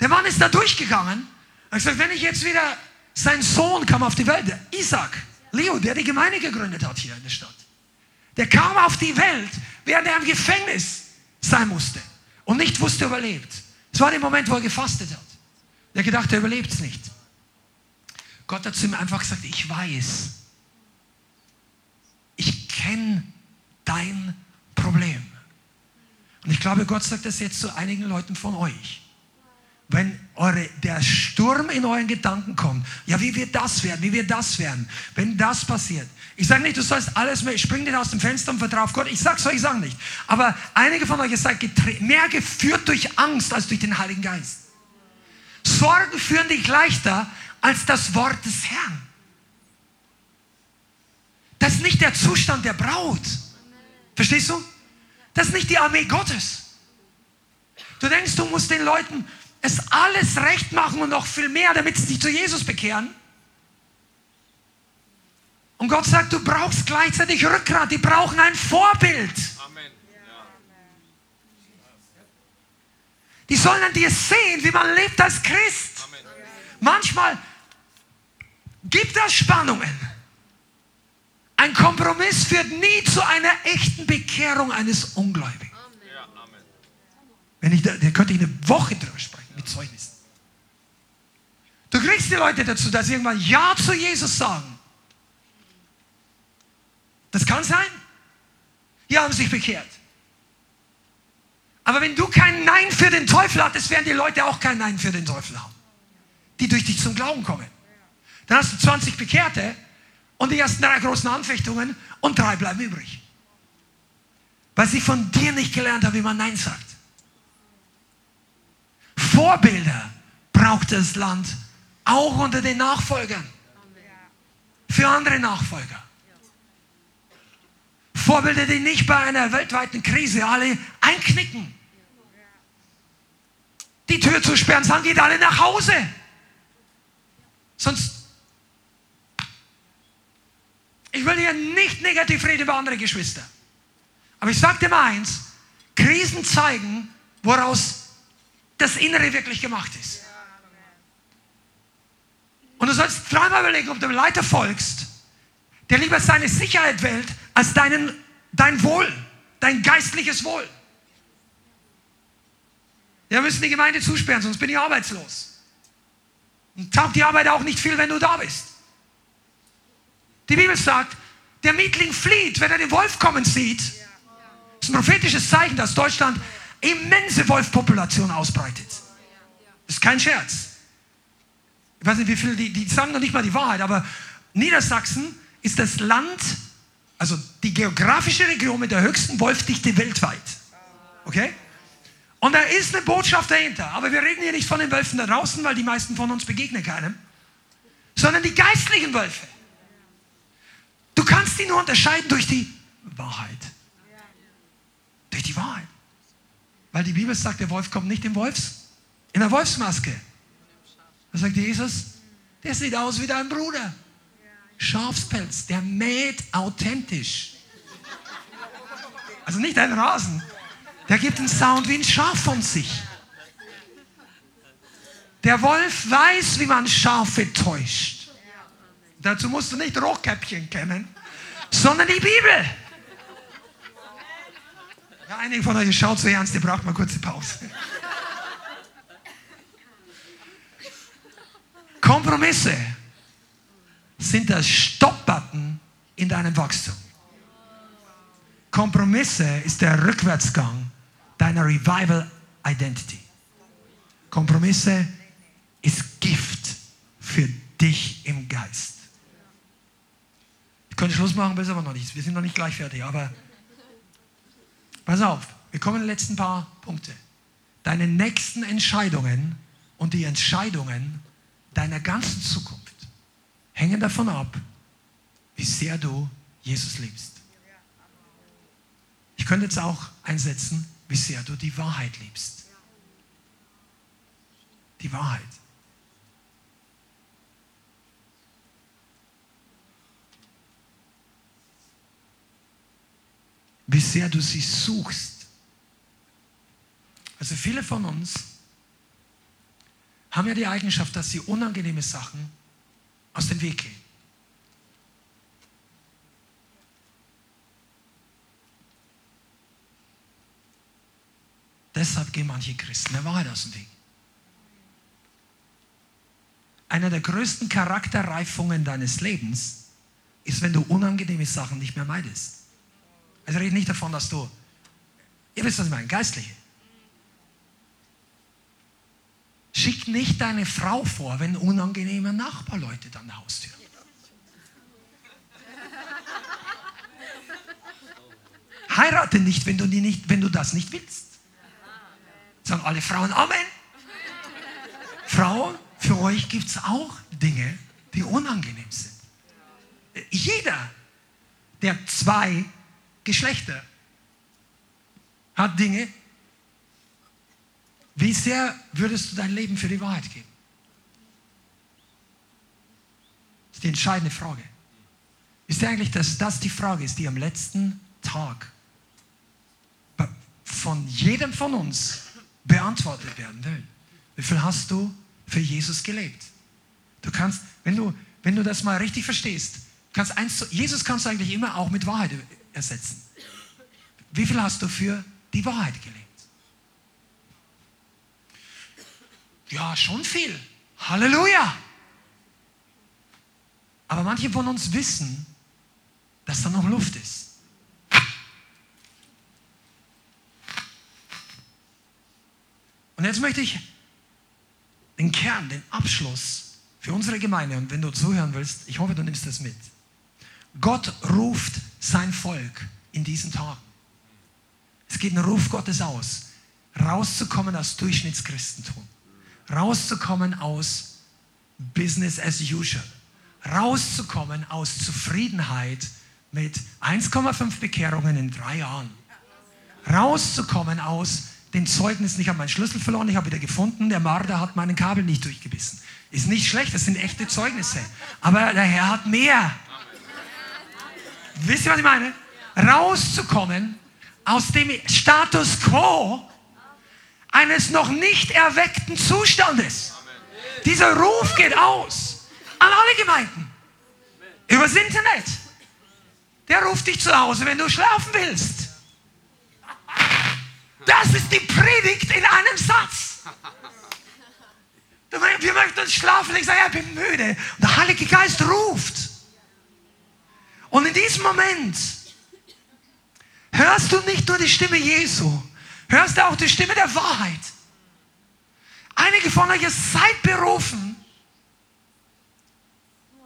Der Mann ist da durchgegangen. Er hat gesagt, wenn ich jetzt wieder, sein Sohn kam auf die Welt, Isaac, Leo, der die Gemeinde gegründet hat hier in der Stadt. Der kam auf die Welt, während er im Gefängnis sein musste und nicht wusste, ob er lebt. Es war der Moment, wo er gefastet hat. Er gedacht, er überlebt es nicht. Gott hat zu ihm einfach gesagt, ich weiß, ich kenne dein Problem. Und ich glaube, Gott sagt das jetzt zu einigen Leuten von euch. Wenn eure, der Sturm in euren Gedanken kommt, ja, wie wird das werden, wie wird das werden, wenn das passiert. Ich sage nicht, du sollst alles mehr, spring nicht aus dem Fenster und vertraue auf Gott. Ich sage es euch, ich sage nicht. Aber einige von euch seid mehr geführt durch Angst als durch den Heiligen Geist. Sorgen führen dich leichter als das Wort des Herrn. Das ist nicht der Zustand der Braut. Verstehst du? Das ist nicht die Armee Gottes. Du denkst, du musst den Leuten es alles recht machen und noch viel mehr, damit sie sich zu Jesus bekehren. Und Gott sagt, du brauchst gleichzeitig Rückgrat, die brauchen ein Vorbild. Die sollen an dir sehen, wie man lebt als Christ. Manchmal gibt das Spannungen. Ein Kompromiss führt nie zu einer echten Bekehrung eines Ungläubigen. Wenn ich da, da könnte ich eine Woche drüber sprechen mit Zeugnissen. Du kriegst die Leute dazu, dass sie irgendwann Ja zu Jesus sagen. Das kann sein. Die haben sich bekehrt. Aber wenn du kein Nein für den Teufel hattest, werden die Leute auch kein Nein für den Teufel haben. Die durch dich zum Glauben kommen. Dann hast du 20 Bekehrte und die ersten drei großen Anfechtungen und drei bleiben übrig. Weil sie von dir nicht gelernt haben, wie man Nein sagt. Vorbilder braucht das Land auch unter den Nachfolgern. Für andere Nachfolger. Vorbilder, die nicht bei einer weltweiten Krise alle einknicken. Die Tür zu sperren, sagen, geht alle nach Hause. Sonst ich will hier nicht negativ reden über andere Geschwister. Aber ich sage dir mal eins, Krisen zeigen, woraus das Innere wirklich gemacht ist. Und du sollst dreimal überlegen, ob du einem Leiter folgst, der lieber seine Sicherheit wählt, als deinen, dein Wohl, dein geistliches Wohl. Wir müssen die Gemeinde zusperren, sonst bin ich arbeitslos. Und taugt die Arbeit auch nicht viel, wenn du da bist. Die Bibel sagt, der Mietling flieht, wenn er den Wolf kommen sieht. Das ist ein prophetisches Zeichen, dass Deutschland immense Wolfpopulation ausbreitet. Das ist kein Scherz. Ich weiß nicht, wie viele, die, die sagen noch nicht mal die Wahrheit, aber Niedersachsen ist das Land, also die geografische Region mit der höchsten Wolfdichte weltweit. Okay? Und da ist eine Botschaft dahinter. Aber wir reden hier nicht von den Wölfen da draußen, weil die meisten von uns begegnen keinem, sondern die geistlichen Wölfe. Du kannst die nur unterscheiden durch die Wahrheit. Durch die Wahrheit. Weil die Bibel sagt, der Wolf kommt nicht im Wolfs, in der Wolfsmaske. Da sagt Jesus, der sieht aus wie dein Bruder. Schafspelz, der mäht authentisch. Also nicht ein Rasen. Der gibt einen Sound wie ein Schaf von sich. Der Wolf weiß, wie man Schafe täuscht. Dazu musst du nicht Rohkäppchen kennen, sondern die Bibel. Ja, einige von euch schaut so ernst, ihr braucht mal kurze Pause. Kompromisse sind der Stopp-Button in deinem Wachstum. Kompromisse ist der Rückwärtsgang deiner Revival Identity. Kompromisse ist Gift für dich im Geist. Ich könnte Schluss machen, bis aber noch nicht. Wir sind noch nicht gleich fertig, aber pass auf, wir kommen in die letzten paar Punkte. Deine nächsten Entscheidungen und die Entscheidungen deiner ganzen Zukunft hängen davon ab, wie sehr du Jesus liebst. Ich könnte jetzt auch einsetzen, wie sehr du die Wahrheit liebst. Die Wahrheit. Wie sehr du sie suchst. Also viele von uns haben ja die Eigenschaft, dass sie unangenehme Sachen aus dem Weg gehen. Deshalb gehen manche Christen der Wahrheit aus dem Weg. Einer der größten Charakterreifungen deines Lebens ist, wenn du unangenehme Sachen nicht mehr meidest. Also rede nicht davon, dass du, ihr wisst, was ich meine, geistliche. Schick nicht deine Frau vor, wenn unangenehme Nachbarleute an der Haustür. Heirate nicht, wenn du, die nicht, wenn du das nicht willst. Sagen alle Frauen Amen. Frauen, für euch gibt es auch Dinge, die unangenehm sind. Jeder, der zwei Geschlechter hat Dinge, wie sehr würdest du dein Leben für die Wahrheit geben? Das ist die entscheidende Frage. Ist ja eigentlich, dass das die Frage ist, die am letzten Tag von jedem von uns beantwortet werden will. Wie viel hast du für Jesus gelebt? Du kannst, wenn du, wenn du das mal richtig verstehst, kannst eins, Jesus kannst du eigentlich immer auch mit Wahrheit ersetzen. Wie viel hast du für die Wahrheit gelebt? Ja, schon viel. Halleluja. Aber manche von uns wissen, dass da noch Luft ist. Und jetzt möchte ich den Kern, den Abschluss für unsere Gemeinde, und wenn du zuhören willst, ich hoffe, du nimmst das mit. Gott ruft sein Volk in diesen Tagen. Es geht ein Ruf Gottes aus, rauszukommen aus Durchschnittschristentum, rauszukommen aus Business as usual, rauszukommen aus Zufriedenheit mit 1,5 Bekehrungen in drei Jahren, rauszukommen aus den Zeugnissen, ich habe meinen Schlüssel verloren, ich habe wieder gefunden, der Marder hat meinen Kabel nicht durchgebissen. Ist nicht schlecht, das sind echte Zeugnisse. Aber der Herr hat mehr. Wisst ihr, was ich meine? Rauszukommen aus dem Status quo eines noch nicht erweckten Zustandes. Dieser Ruf geht aus an alle Gemeinden. Übers Internet. Der ruft dich zu Hause, wenn du schlafen willst. Das ist die Predigt in einem Satz. Wir möchten uns schlafen. Ich sage, ja, ich bin müde. Und der Heilige Geist ruft. Und in diesem Moment hörst du nicht nur die Stimme Jesu, hörst du auch die Stimme der Wahrheit. Einige von euch seid berufen.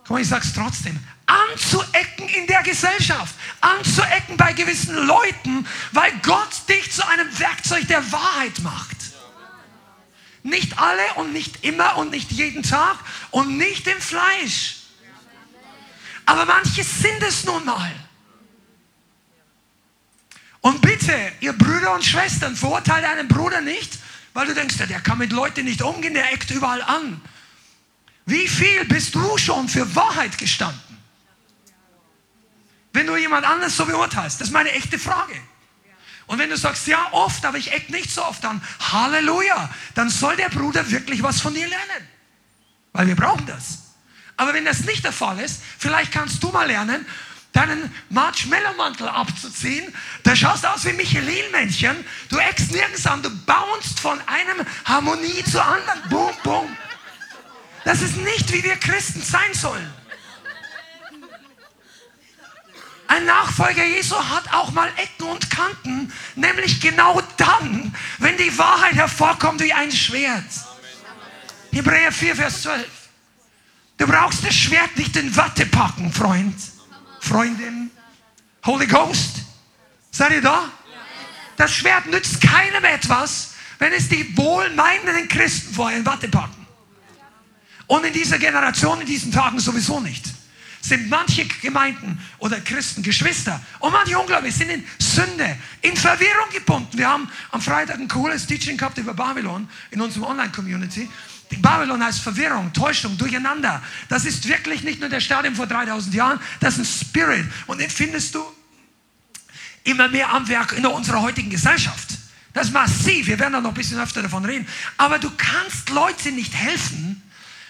Komm, ich sag's trotzdem anzuecken in der Gesellschaft, anzuecken bei gewissen Leuten, weil Gott dich zu einem Werkzeug der Wahrheit macht. Nicht alle und nicht immer und nicht jeden Tag und nicht im Fleisch. Aber manche sind es nun mal. Und bitte, ihr Brüder und Schwestern, verurteilt einen Bruder nicht, weil du denkst, der kann mit Leuten nicht umgehen, der eckt überall an. Wie viel bist du schon für Wahrheit gestanden? Wenn du jemand anderes so beurteilst, das ist meine echte Frage. Und wenn du sagst, ja, oft, aber ich eck nicht so oft an, Halleluja, dann soll der Bruder wirklich was von dir lernen. Weil wir brauchen das. Aber wenn das nicht der Fall ist, vielleicht kannst du mal lernen, deinen Marshmallow-Mantel abzuziehen. Da schaust aus wie Michelin-Männchen. Du eckst nirgends an, du bounst von einem Harmonie zur anderen. Boom, boom. Das ist nicht, wie wir Christen sein sollen. Ein Nachfolger Jesu hat auch mal Ecken und Kanten, nämlich genau dann, wenn die Wahrheit hervorkommt wie ein Schwert. Hebräer 4, Vers 12. Du brauchst das Schwert nicht in Watte packen, Freund, Freundin. Holy Ghost, seid ihr da? Das Schwert nützt keinem etwas, wenn es die wohlmeinenden Christen vorher in Watte packen. Und in dieser Generation, in diesen Tagen sowieso nicht sind manche Gemeinden oder Christen, Geschwister und manche Ungläubige sind in Sünde, in Verwirrung gebunden. Wir haben am Freitag ein cooles Teaching gehabt über Babylon in unserem Online-Community. Babylon heißt Verwirrung, Täuschung, Durcheinander. Das ist wirklich nicht nur der Stadium vor 3000 Jahren, das ist ein Spirit. Und den findest du immer mehr am Werk in unserer heutigen Gesellschaft. Das ist massiv. Wir werden da noch ein bisschen öfter davon reden. Aber du kannst Leuten nicht helfen,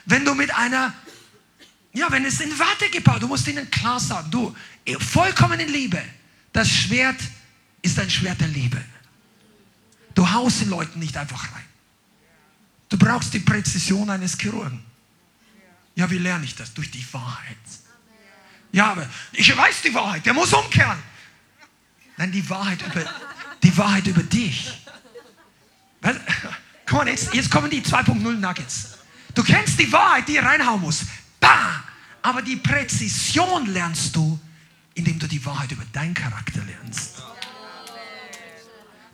wenn du mit einer ja, wenn es in Warte gebaut, du musst ihnen klar sagen, du, vollkommen in Liebe, das Schwert ist ein Schwert der Liebe. Du haust den Leuten nicht einfach rein. Du brauchst die Präzision eines Chirurgen. Ja, wie lerne ich das? Durch die Wahrheit. Ja, aber ich weiß die Wahrheit, der muss umkehren. Nein, die Wahrheit über, die Wahrheit über dich. Komm on, jetzt, jetzt kommen die 2.0 Nuggets. Du kennst die Wahrheit, die reinhauen muss. Bah! Aber die Präzision lernst du, indem du die Wahrheit über deinen Charakter lernst.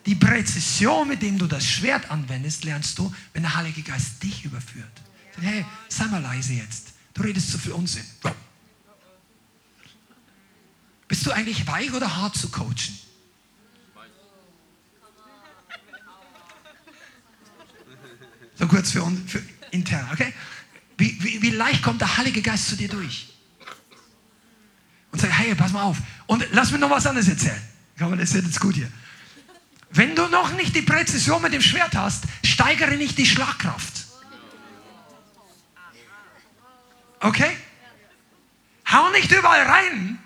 Die Präzision, mit dem du das Schwert anwendest, lernst du, wenn der Heilige Geist dich überführt. Hey, sei mal leise jetzt. Du redest zu viel Unsinn. Bist du eigentlich weich oder hart zu coachen? So kurz für, für intern, okay? Wie, wie, wie leicht kommt der Heilige Geist zu dir durch? Und sagt, hey, pass mal auf. Und lass mir noch was anderes erzählen. Glaube, das wird jetzt gut hier. Wenn du noch nicht die Präzision mit dem Schwert hast, steigere nicht die Schlagkraft. Okay? Hau nicht überall rein,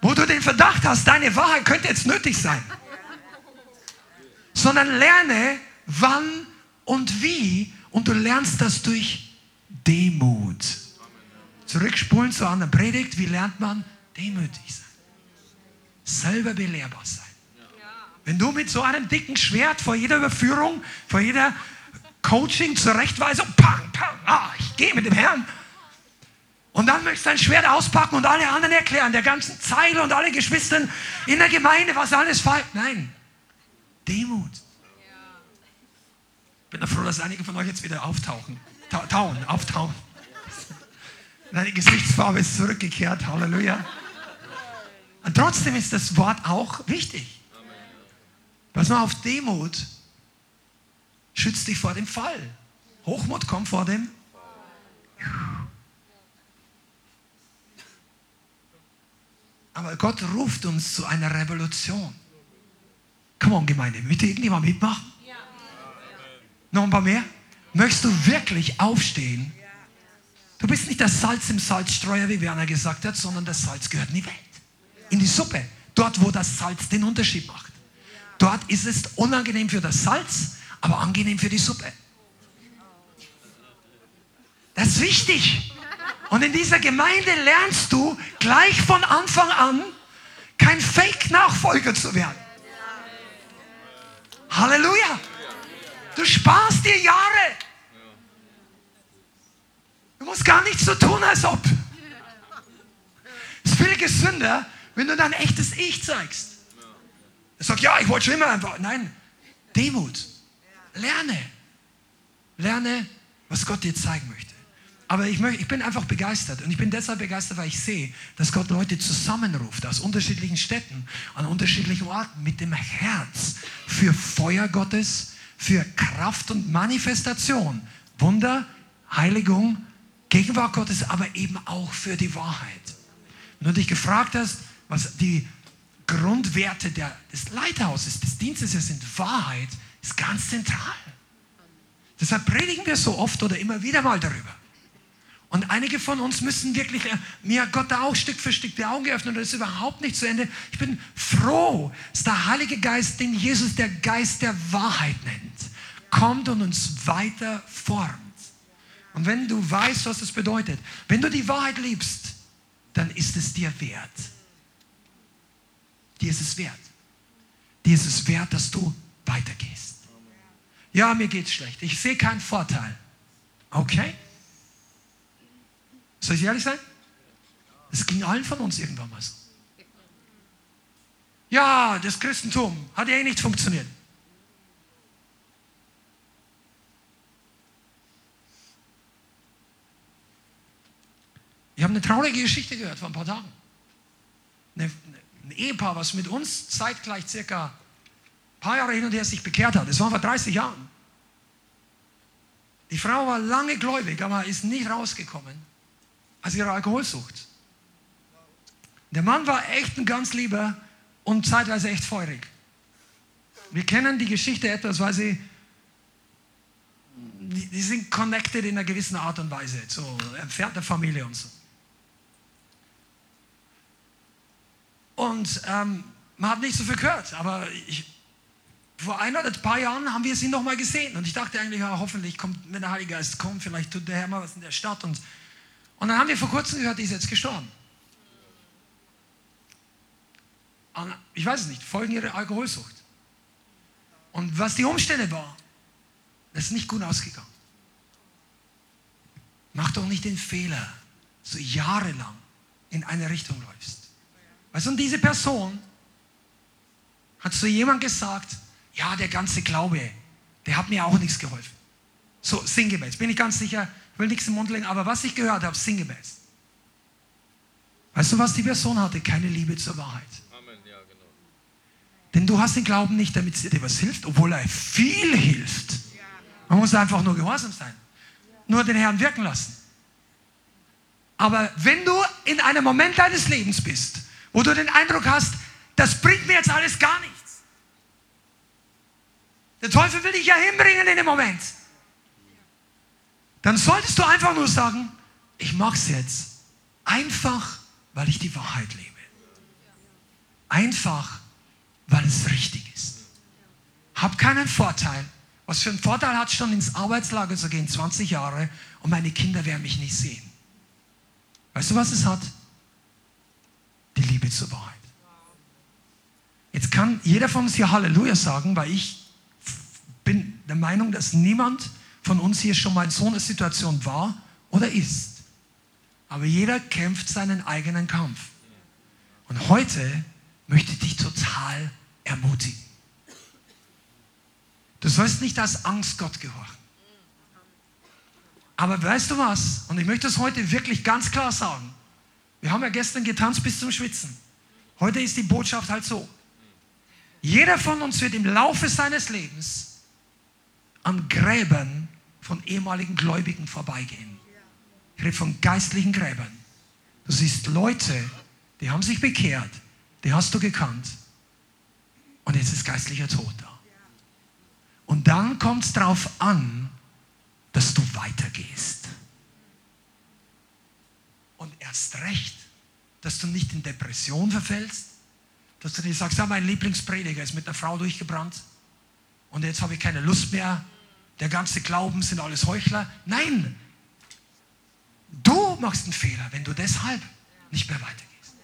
wo du den Verdacht hast, deine Wahrheit könnte jetzt nötig sein. Sondern lerne, wann und wie. Und du lernst das durch Demut. Zurückspulen zu einer Predigt, wie lernt man? Demütig sein. Selber belehrbar sein. Wenn du mit so einem dicken Schwert vor jeder Überführung, vor jeder Coaching, Zurechtweisung, pang, pang, ah, ich gehe mit dem Herrn. Und dann möchtest du dein Schwert auspacken und alle anderen erklären, der ganzen Zeile und alle Geschwistern in der Gemeinde, was alles falsch. Nein, Demut. Ich bin froh, dass einige von euch jetzt wieder auftauchen tauen, auftauen. Deine Gesichtsfarbe ist zurückgekehrt. Halleluja. Und trotzdem ist das Wort auch wichtig. Pass mal auf, Demut schützt dich vor dem Fall. Hochmut kommt vor dem. Aber Gott ruft uns zu einer Revolution. Komm on, Gemeinde, möchte irgendjemand mitmachen? Noch ein paar mehr? Möchtest du wirklich aufstehen? Du bist nicht das Salz im Salzstreuer, wie Werner gesagt hat, sondern das Salz gehört in die Welt. In die Suppe. Dort, wo das Salz den Unterschied macht. Dort ist es unangenehm für das Salz, aber angenehm für die Suppe. Das ist wichtig. Und in dieser Gemeinde lernst du gleich von Anfang an, kein Fake-Nachfolger zu werden. Halleluja. Du sparst dir Jahre. Du musst gar nichts so tun, als ob. Es ist viel gesünder, wenn du dein echtes Ich zeigst. Sagt, ja, ich wollte schon immer einfach. Nein, Demut. Lerne. Lerne, was Gott dir zeigen möchte. Aber ich, möchte, ich bin einfach begeistert. Und ich bin deshalb begeistert, weil ich sehe, dass Gott Leute zusammenruft aus unterschiedlichen Städten, an unterschiedlichen Orten mit dem Herz für Feuer Gottes, für Kraft und Manifestation, Wunder, Heiligung, Gegenwart Gottes, aber eben auch für die Wahrheit. Wenn du dich gefragt hast, was die Grundwerte der, des Leithauses, des Dienstes sind Wahrheit, ist ganz zentral. Deshalb predigen wir so oft oder immer wieder mal darüber. Und einige von uns müssen wirklich, äh, mir Gott da auch Stück für Stück die Augen geöffnet und das ist überhaupt nicht zu Ende. Ich bin froh, dass der Heilige Geist, den Jesus der Geist der Wahrheit nennt, kommt und uns weiter formt. Und wenn du weißt, was das bedeutet, wenn du die Wahrheit liebst, dann ist es dir wert. Dir ist es wert. Dir ist es wert, dass du weitergehst. Ja, mir geht's schlecht. Ich sehe keinen Vorteil. Okay? Soll ich ehrlich sein? Es ging allen von uns irgendwann mal so. Ja, das Christentum hat eh nicht funktioniert. Ich habe eine traurige Geschichte gehört vor ein paar Tagen. Eine, ein Ehepaar, was mit uns zeitgleich circa ein paar Jahre hin und her sich bekehrt hat. Das war vor 30 Jahren. Die Frau war lange gläubig, aber ist nicht rausgekommen aus ihrer Alkoholsucht. Der Mann war echt ein ganz lieber und zeitweise echt feurig. Wir kennen die Geschichte etwas, weil sie, die, die sind connected in einer gewissen Art und Weise, so entfernte Familie und so. Und ähm, man hat nicht so viel gehört, aber ich, vor ein oder ein paar Jahren haben wir sie nochmal gesehen und ich dachte eigentlich, ja, hoffentlich kommt, wenn der Heilige Geist kommt, vielleicht tut der Herr mal was in der Stadt und und dann haben wir vor kurzem gehört, die ist jetzt gestorben. Ich weiß es nicht, folgen ihrer Alkoholsucht. Und was die Umstände waren, das ist nicht gut ausgegangen. Mach doch nicht den Fehler, so jahrelang in eine Richtung läufst. Weißt du, und diese Person hat zu jemand gesagt, ja, der ganze Glaube, der hat mir auch nichts geholfen. So sinngemäß, bin ich ganz sicher, ich will nichts im Mund legen, aber was ich gehört habe, sinngemäß. Weißt du, was die Person hatte? Keine Liebe zur Wahrheit. Amen, ja, genau. Denn du hast den Glauben nicht, damit dir was hilft, obwohl er viel hilft. Man muss einfach nur gehorsam sein. Nur den Herrn wirken lassen. Aber wenn du in einem Moment deines Lebens bist, wo du den Eindruck hast, das bringt mir jetzt alles gar nichts. Der Teufel will dich ja hinbringen in dem Moment dann solltest du einfach nur sagen, ich mache es jetzt einfach, weil ich die Wahrheit lebe. Einfach, weil es richtig ist. Hab keinen Vorteil. Was für einen Vorteil hat schon ins Arbeitslager zu gehen, 20 Jahre, und meine Kinder werden mich nicht sehen. Weißt du, was es hat? Die Liebe zur Wahrheit. Jetzt kann jeder von uns hier Halleluja sagen, weil ich bin der Meinung, dass niemand von uns hier schon mal in so einer Situation war oder ist. Aber jeder kämpft seinen eigenen Kampf. Und heute möchte ich dich total ermutigen. Du sollst nicht als Angst Gott gehorchen. Aber weißt du was? Und ich möchte es heute wirklich ganz klar sagen. Wir haben ja gestern getanzt bis zum Schwitzen. Heute ist die Botschaft halt so. Jeder von uns wird im Laufe seines Lebens an Gräbern von ehemaligen Gläubigen vorbeigehen. Ich rede von geistlichen Gräbern. Du siehst Leute, die haben sich bekehrt, die hast du gekannt. Und jetzt ist geistlicher Tod da. Und dann kommt es darauf an, dass du weitergehst. Und erst recht, dass du nicht in Depression verfällst, dass du dir sagst, ja, mein Lieblingsprediger ist mit einer Frau durchgebrannt und jetzt habe ich keine Lust mehr der ganze Glauben sind alles Heuchler. Nein, du machst einen Fehler, wenn du deshalb nicht mehr weitergehst.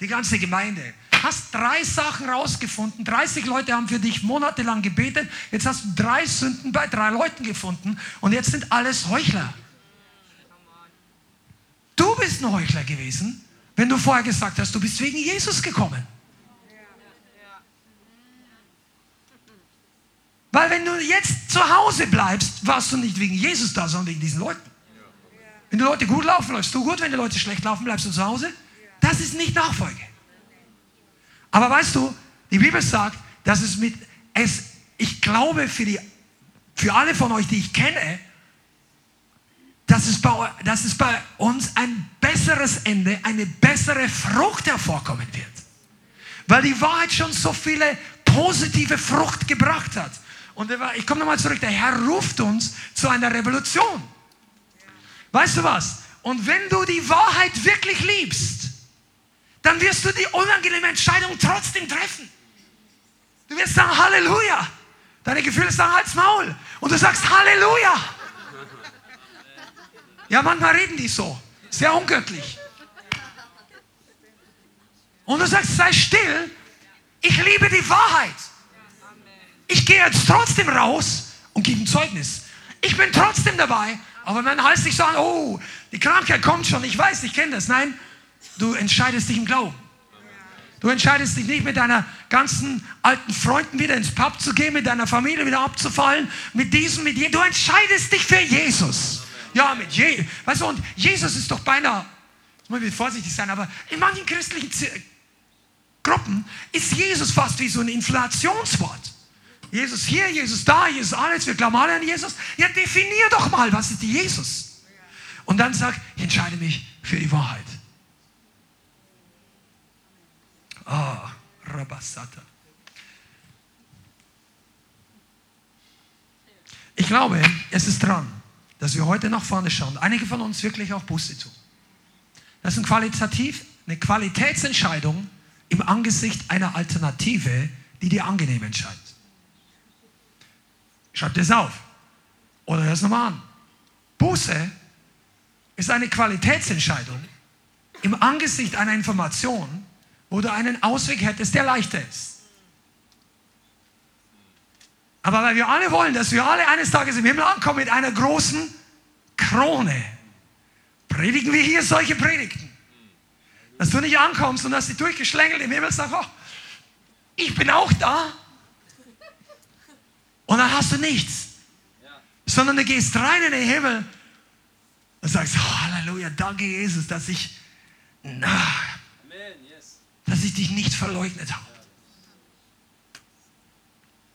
Die ganze Gemeinde. Hast drei Sachen rausgefunden. 30 Leute haben für dich monatelang gebetet. Jetzt hast du drei Sünden bei drei Leuten gefunden. Und jetzt sind alles Heuchler. Du bist ein Heuchler gewesen, wenn du vorher gesagt hast, du bist wegen Jesus gekommen. Weil wenn du jetzt zu Hause bleibst, warst du nicht wegen Jesus da, sondern wegen diesen Leuten. Wenn die Leute gut laufen, läufst du gut. Wenn die Leute schlecht laufen, bleibst du zu Hause. Das ist nicht Nachfolge. Aber weißt du, die Bibel sagt, dass es mit, es, ich glaube für, die, für alle von euch, die ich kenne, dass es, bei, dass es bei uns ein besseres Ende, eine bessere Frucht hervorkommen wird. weil die Wahrheit schon so viele positive Frucht gebracht hat. Und ich komme nochmal zurück, der Herr ruft uns zu einer Revolution. Weißt du was? Und wenn du die Wahrheit wirklich liebst, dann wirst du die unangenehme Entscheidung trotzdem treffen. Du wirst sagen, Halleluja. Deine Gefühle sagen halt's Maul. Und du sagst Halleluja. Ja, manchmal reden die so. Sehr ungöttlich. Und du sagst, sei still. Ich liebe die Wahrheit. Ich gehe jetzt trotzdem raus und gebe ein Zeugnis. Ich bin trotzdem dabei, aber mein Hals nicht sagen, oh, die Krankheit kommt schon, ich weiß, ich kenne das. Nein, du entscheidest dich im Glauben. Du entscheidest dich nicht mit deiner ganzen alten Freunden wieder ins Pub zu gehen, mit deiner Familie wieder abzufallen, mit diesem, mit jedem. Du entscheidest dich für Jesus. Ja, mit Je weißt du, und Jesus ist doch beinahe, muss ich vorsichtig sein, aber in manchen christlichen Gruppen ist Jesus fast wie so ein Inflationswort. Jesus hier, Jesus da, Jesus alles, wir glauben alle an Jesus. Ja, definier doch mal, was ist Jesus? Und dann sag, ich entscheide mich für die Wahrheit. Ah, Rabassata. Ich glaube, es ist dran, dass wir heute nach vorne schauen. Einige von uns wirklich auch Buße tun. Das ist ein qualitativ, eine Qualitätsentscheidung im Angesicht einer Alternative, die dir angenehm entscheidet. Schreib das auf. Oder hör es nochmal an. Buße ist eine Qualitätsentscheidung im Angesicht einer Information, wo du einen Ausweg hättest, der leichter ist. Aber weil wir alle wollen, dass wir alle eines Tages im Himmel ankommen mit einer großen Krone, predigen wir hier solche Predigten. Dass du nicht ankommst und dass sie durchgeschlängelt im Himmel sagst, oh, ich bin auch da. Und dann hast du nichts. Sondern du gehst rein in den Himmel und sagst, oh, Halleluja, danke Jesus, dass ich, na, dass ich dich nicht verleugnet habe.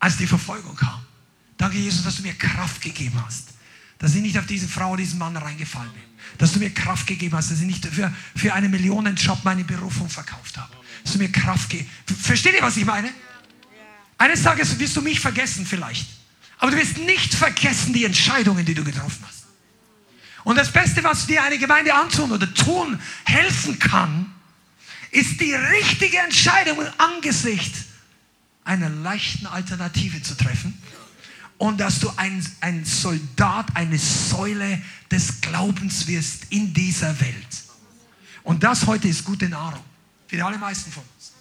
Als die Verfolgung kam. Danke Jesus, dass du mir Kraft gegeben hast. Dass ich nicht auf diese Frau, diesen Mann reingefallen bin. Dass du mir Kraft gegeben hast, dass ich nicht für, für einen Millionenjob meine Berufung verkauft habe. Dass du mir Kraft gegeben Versteht ihr, was ich meine? Eines Tages wirst du mich vergessen vielleicht. Aber du wirst nicht vergessen die Entscheidungen, die du getroffen hast. Und das Beste, was dir eine Gemeinde antun oder tun helfen kann, ist die richtige Entscheidung im Angesicht einer leichten Alternative zu treffen. Und dass du ein, ein Soldat, eine Säule des Glaubens wirst in dieser Welt. Und das heute ist gute Nahrung für die allermeisten von uns.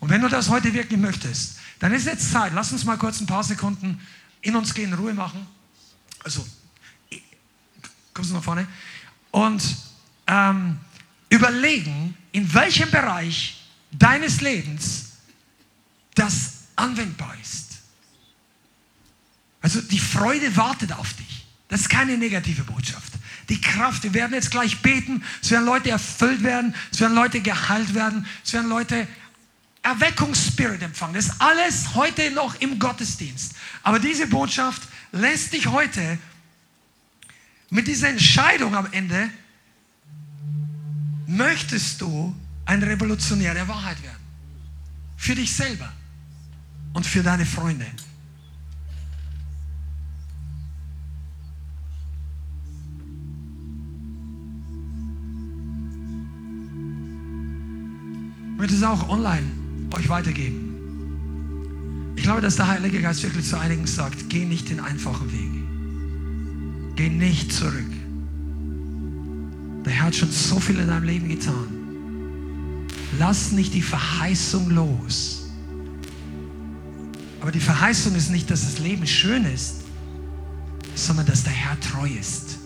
Und wenn du das heute wirklich möchtest, dann ist jetzt Zeit. Lass uns mal kurz ein paar Sekunden in uns gehen, Ruhe machen. Also, kommst du nach vorne? Und ähm, überlegen, in welchem Bereich deines Lebens das anwendbar ist. Also die Freude wartet auf dich. Das ist keine negative Botschaft. Die Kraft, wir werden jetzt gleich beten, es werden Leute erfüllt werden, es werden Leute geheilt werden, es werden Leute Erweckungsspirit empfangen. Das ist alles heute noch im Gottesdienst. Aber diese Botschaft lässt dich heute mit dieser Entscheidung am Ende möchtest du ein Revolutionär der Wahrheit werden. Für dich selber und für deine Freunde. Ich möchte es auch online euch weitergeben. Ich glaube, dass der Heilige Geist wirklich zu einigen sagt, geh nicht den einfachen Weg. Geh nicht zurück. Der Herr hat schon so viel in deinem Leben getan. Lass nicht die Verheißung los. Aber die Verheißung ist nicht, dass das Leben schön ist, sondern dass der Herr treu ist.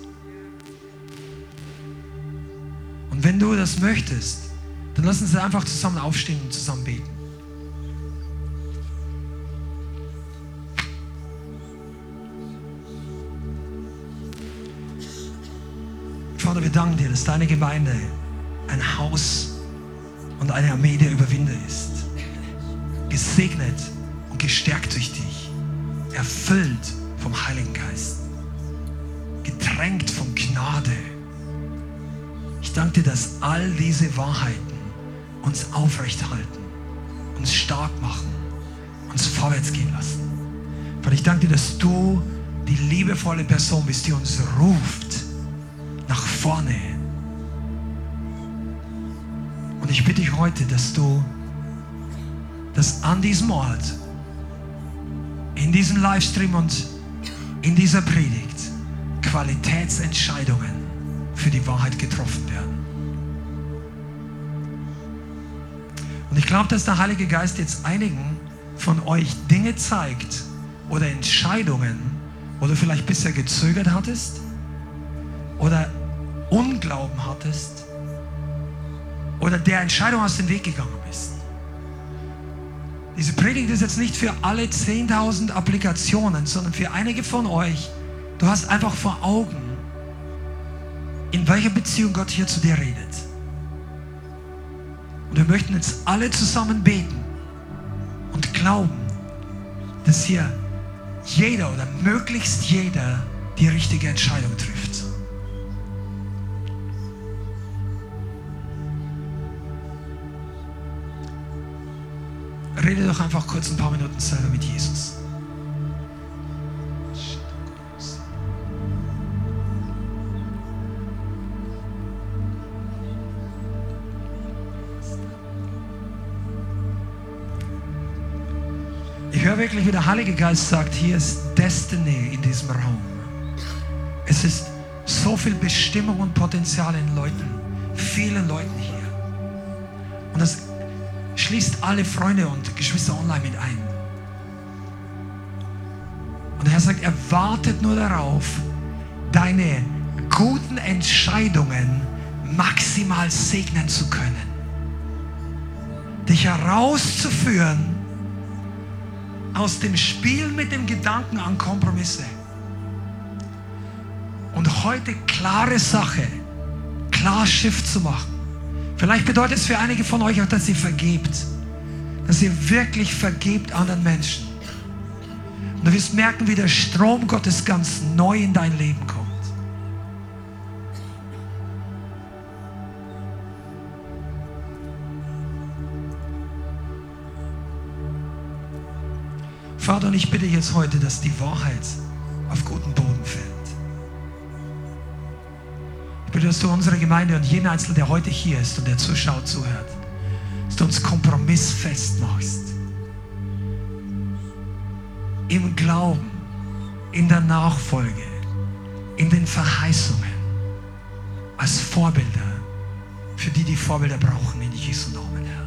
Und wenn du das möchtest, dann lass uns einfach zusammen aufstehen und zusammen beten. Vater, wir danken dir, dass deine Gemeinde ein Haus und eine Armee der Überwinder ist. Gesegnet gestärkt durch dich. Erfüllt vom Heiligen Geist. Getränkt von Gnade. Ich danke dir, dass all diese Wahrheiten uns aufrechthalten uns stark machen, uns vorwärts gehen lassen. Vater, ich danke dir, dass du die liebevolle Person bist, die uns ruft nach vorne. Und ich bitte dich heute, dass du dass an diesem Ort, in diesem Livestream und in dieser Predigt Qualitätsentscheidungen für die Wahrheit getroffen werden. Und ich glaube, dass der Heilige Geist jetzt einigen von euch Dinge zeigt oder Entscheidungen, wo du vielleicht bisher gezögert hattest oder Unglauben hattest oder der Entscheidung aus dem Weg gegangen bist. Diese Predigt ist jetzt nicht für alle 10.000 Applikationen, sondern für einige von euch. Du hast einfach vor Augen, in welcher Beziehung Gott hier zu dir redet. Und wir möchten jetzt alle zusammen beten und glauben, dass hier jeder oder möglichst jeder die richtige Entscheidung trifft. Rede doch einfach kurz ein paar Minuten selber mit Jesus. Ich höre wirklich, wie der Heilige Geist sagt, hier ist Destiny in diesem Raum. Es ist so viel Bestimmung und Potenzial in Leuten, vielen Leuten hier. Und das schließt alle Freunde und Geschwister online mit ein. Und der Herr sagt, er wartet nur darauf, deine guten Entscheidungen maximal segnen zu können. Dich herauszuführen aus dem Spiel mit dem Gedanken an Kompromisse. Und heute klare Sache, klar Schiff zu machen. Vielleicht bedeutet es für einige von euch auch, dass ihr vergebt. Dass ihr wirklich vergebt anderen Menschen. Und du wirst merken, wie der Strom Gottes ganz neu in dein Leben kommt. Vater, und ich bitte jetzt heute, dass die Wahrheit auf guten Boden fällt. Bitte, dass du unsere Gemeinde und jeden Einzelnen, der heute hier ist und der zuschaut, zuhört, dass du uns kompromissfest machst. Im Glauben, in der Nachfolge, in den Verheißungen, als Vorbilder, für die die Vorbilder brauchen, in Jesu Namen, Herr.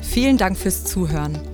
Vielen Dank fürs Zuhören.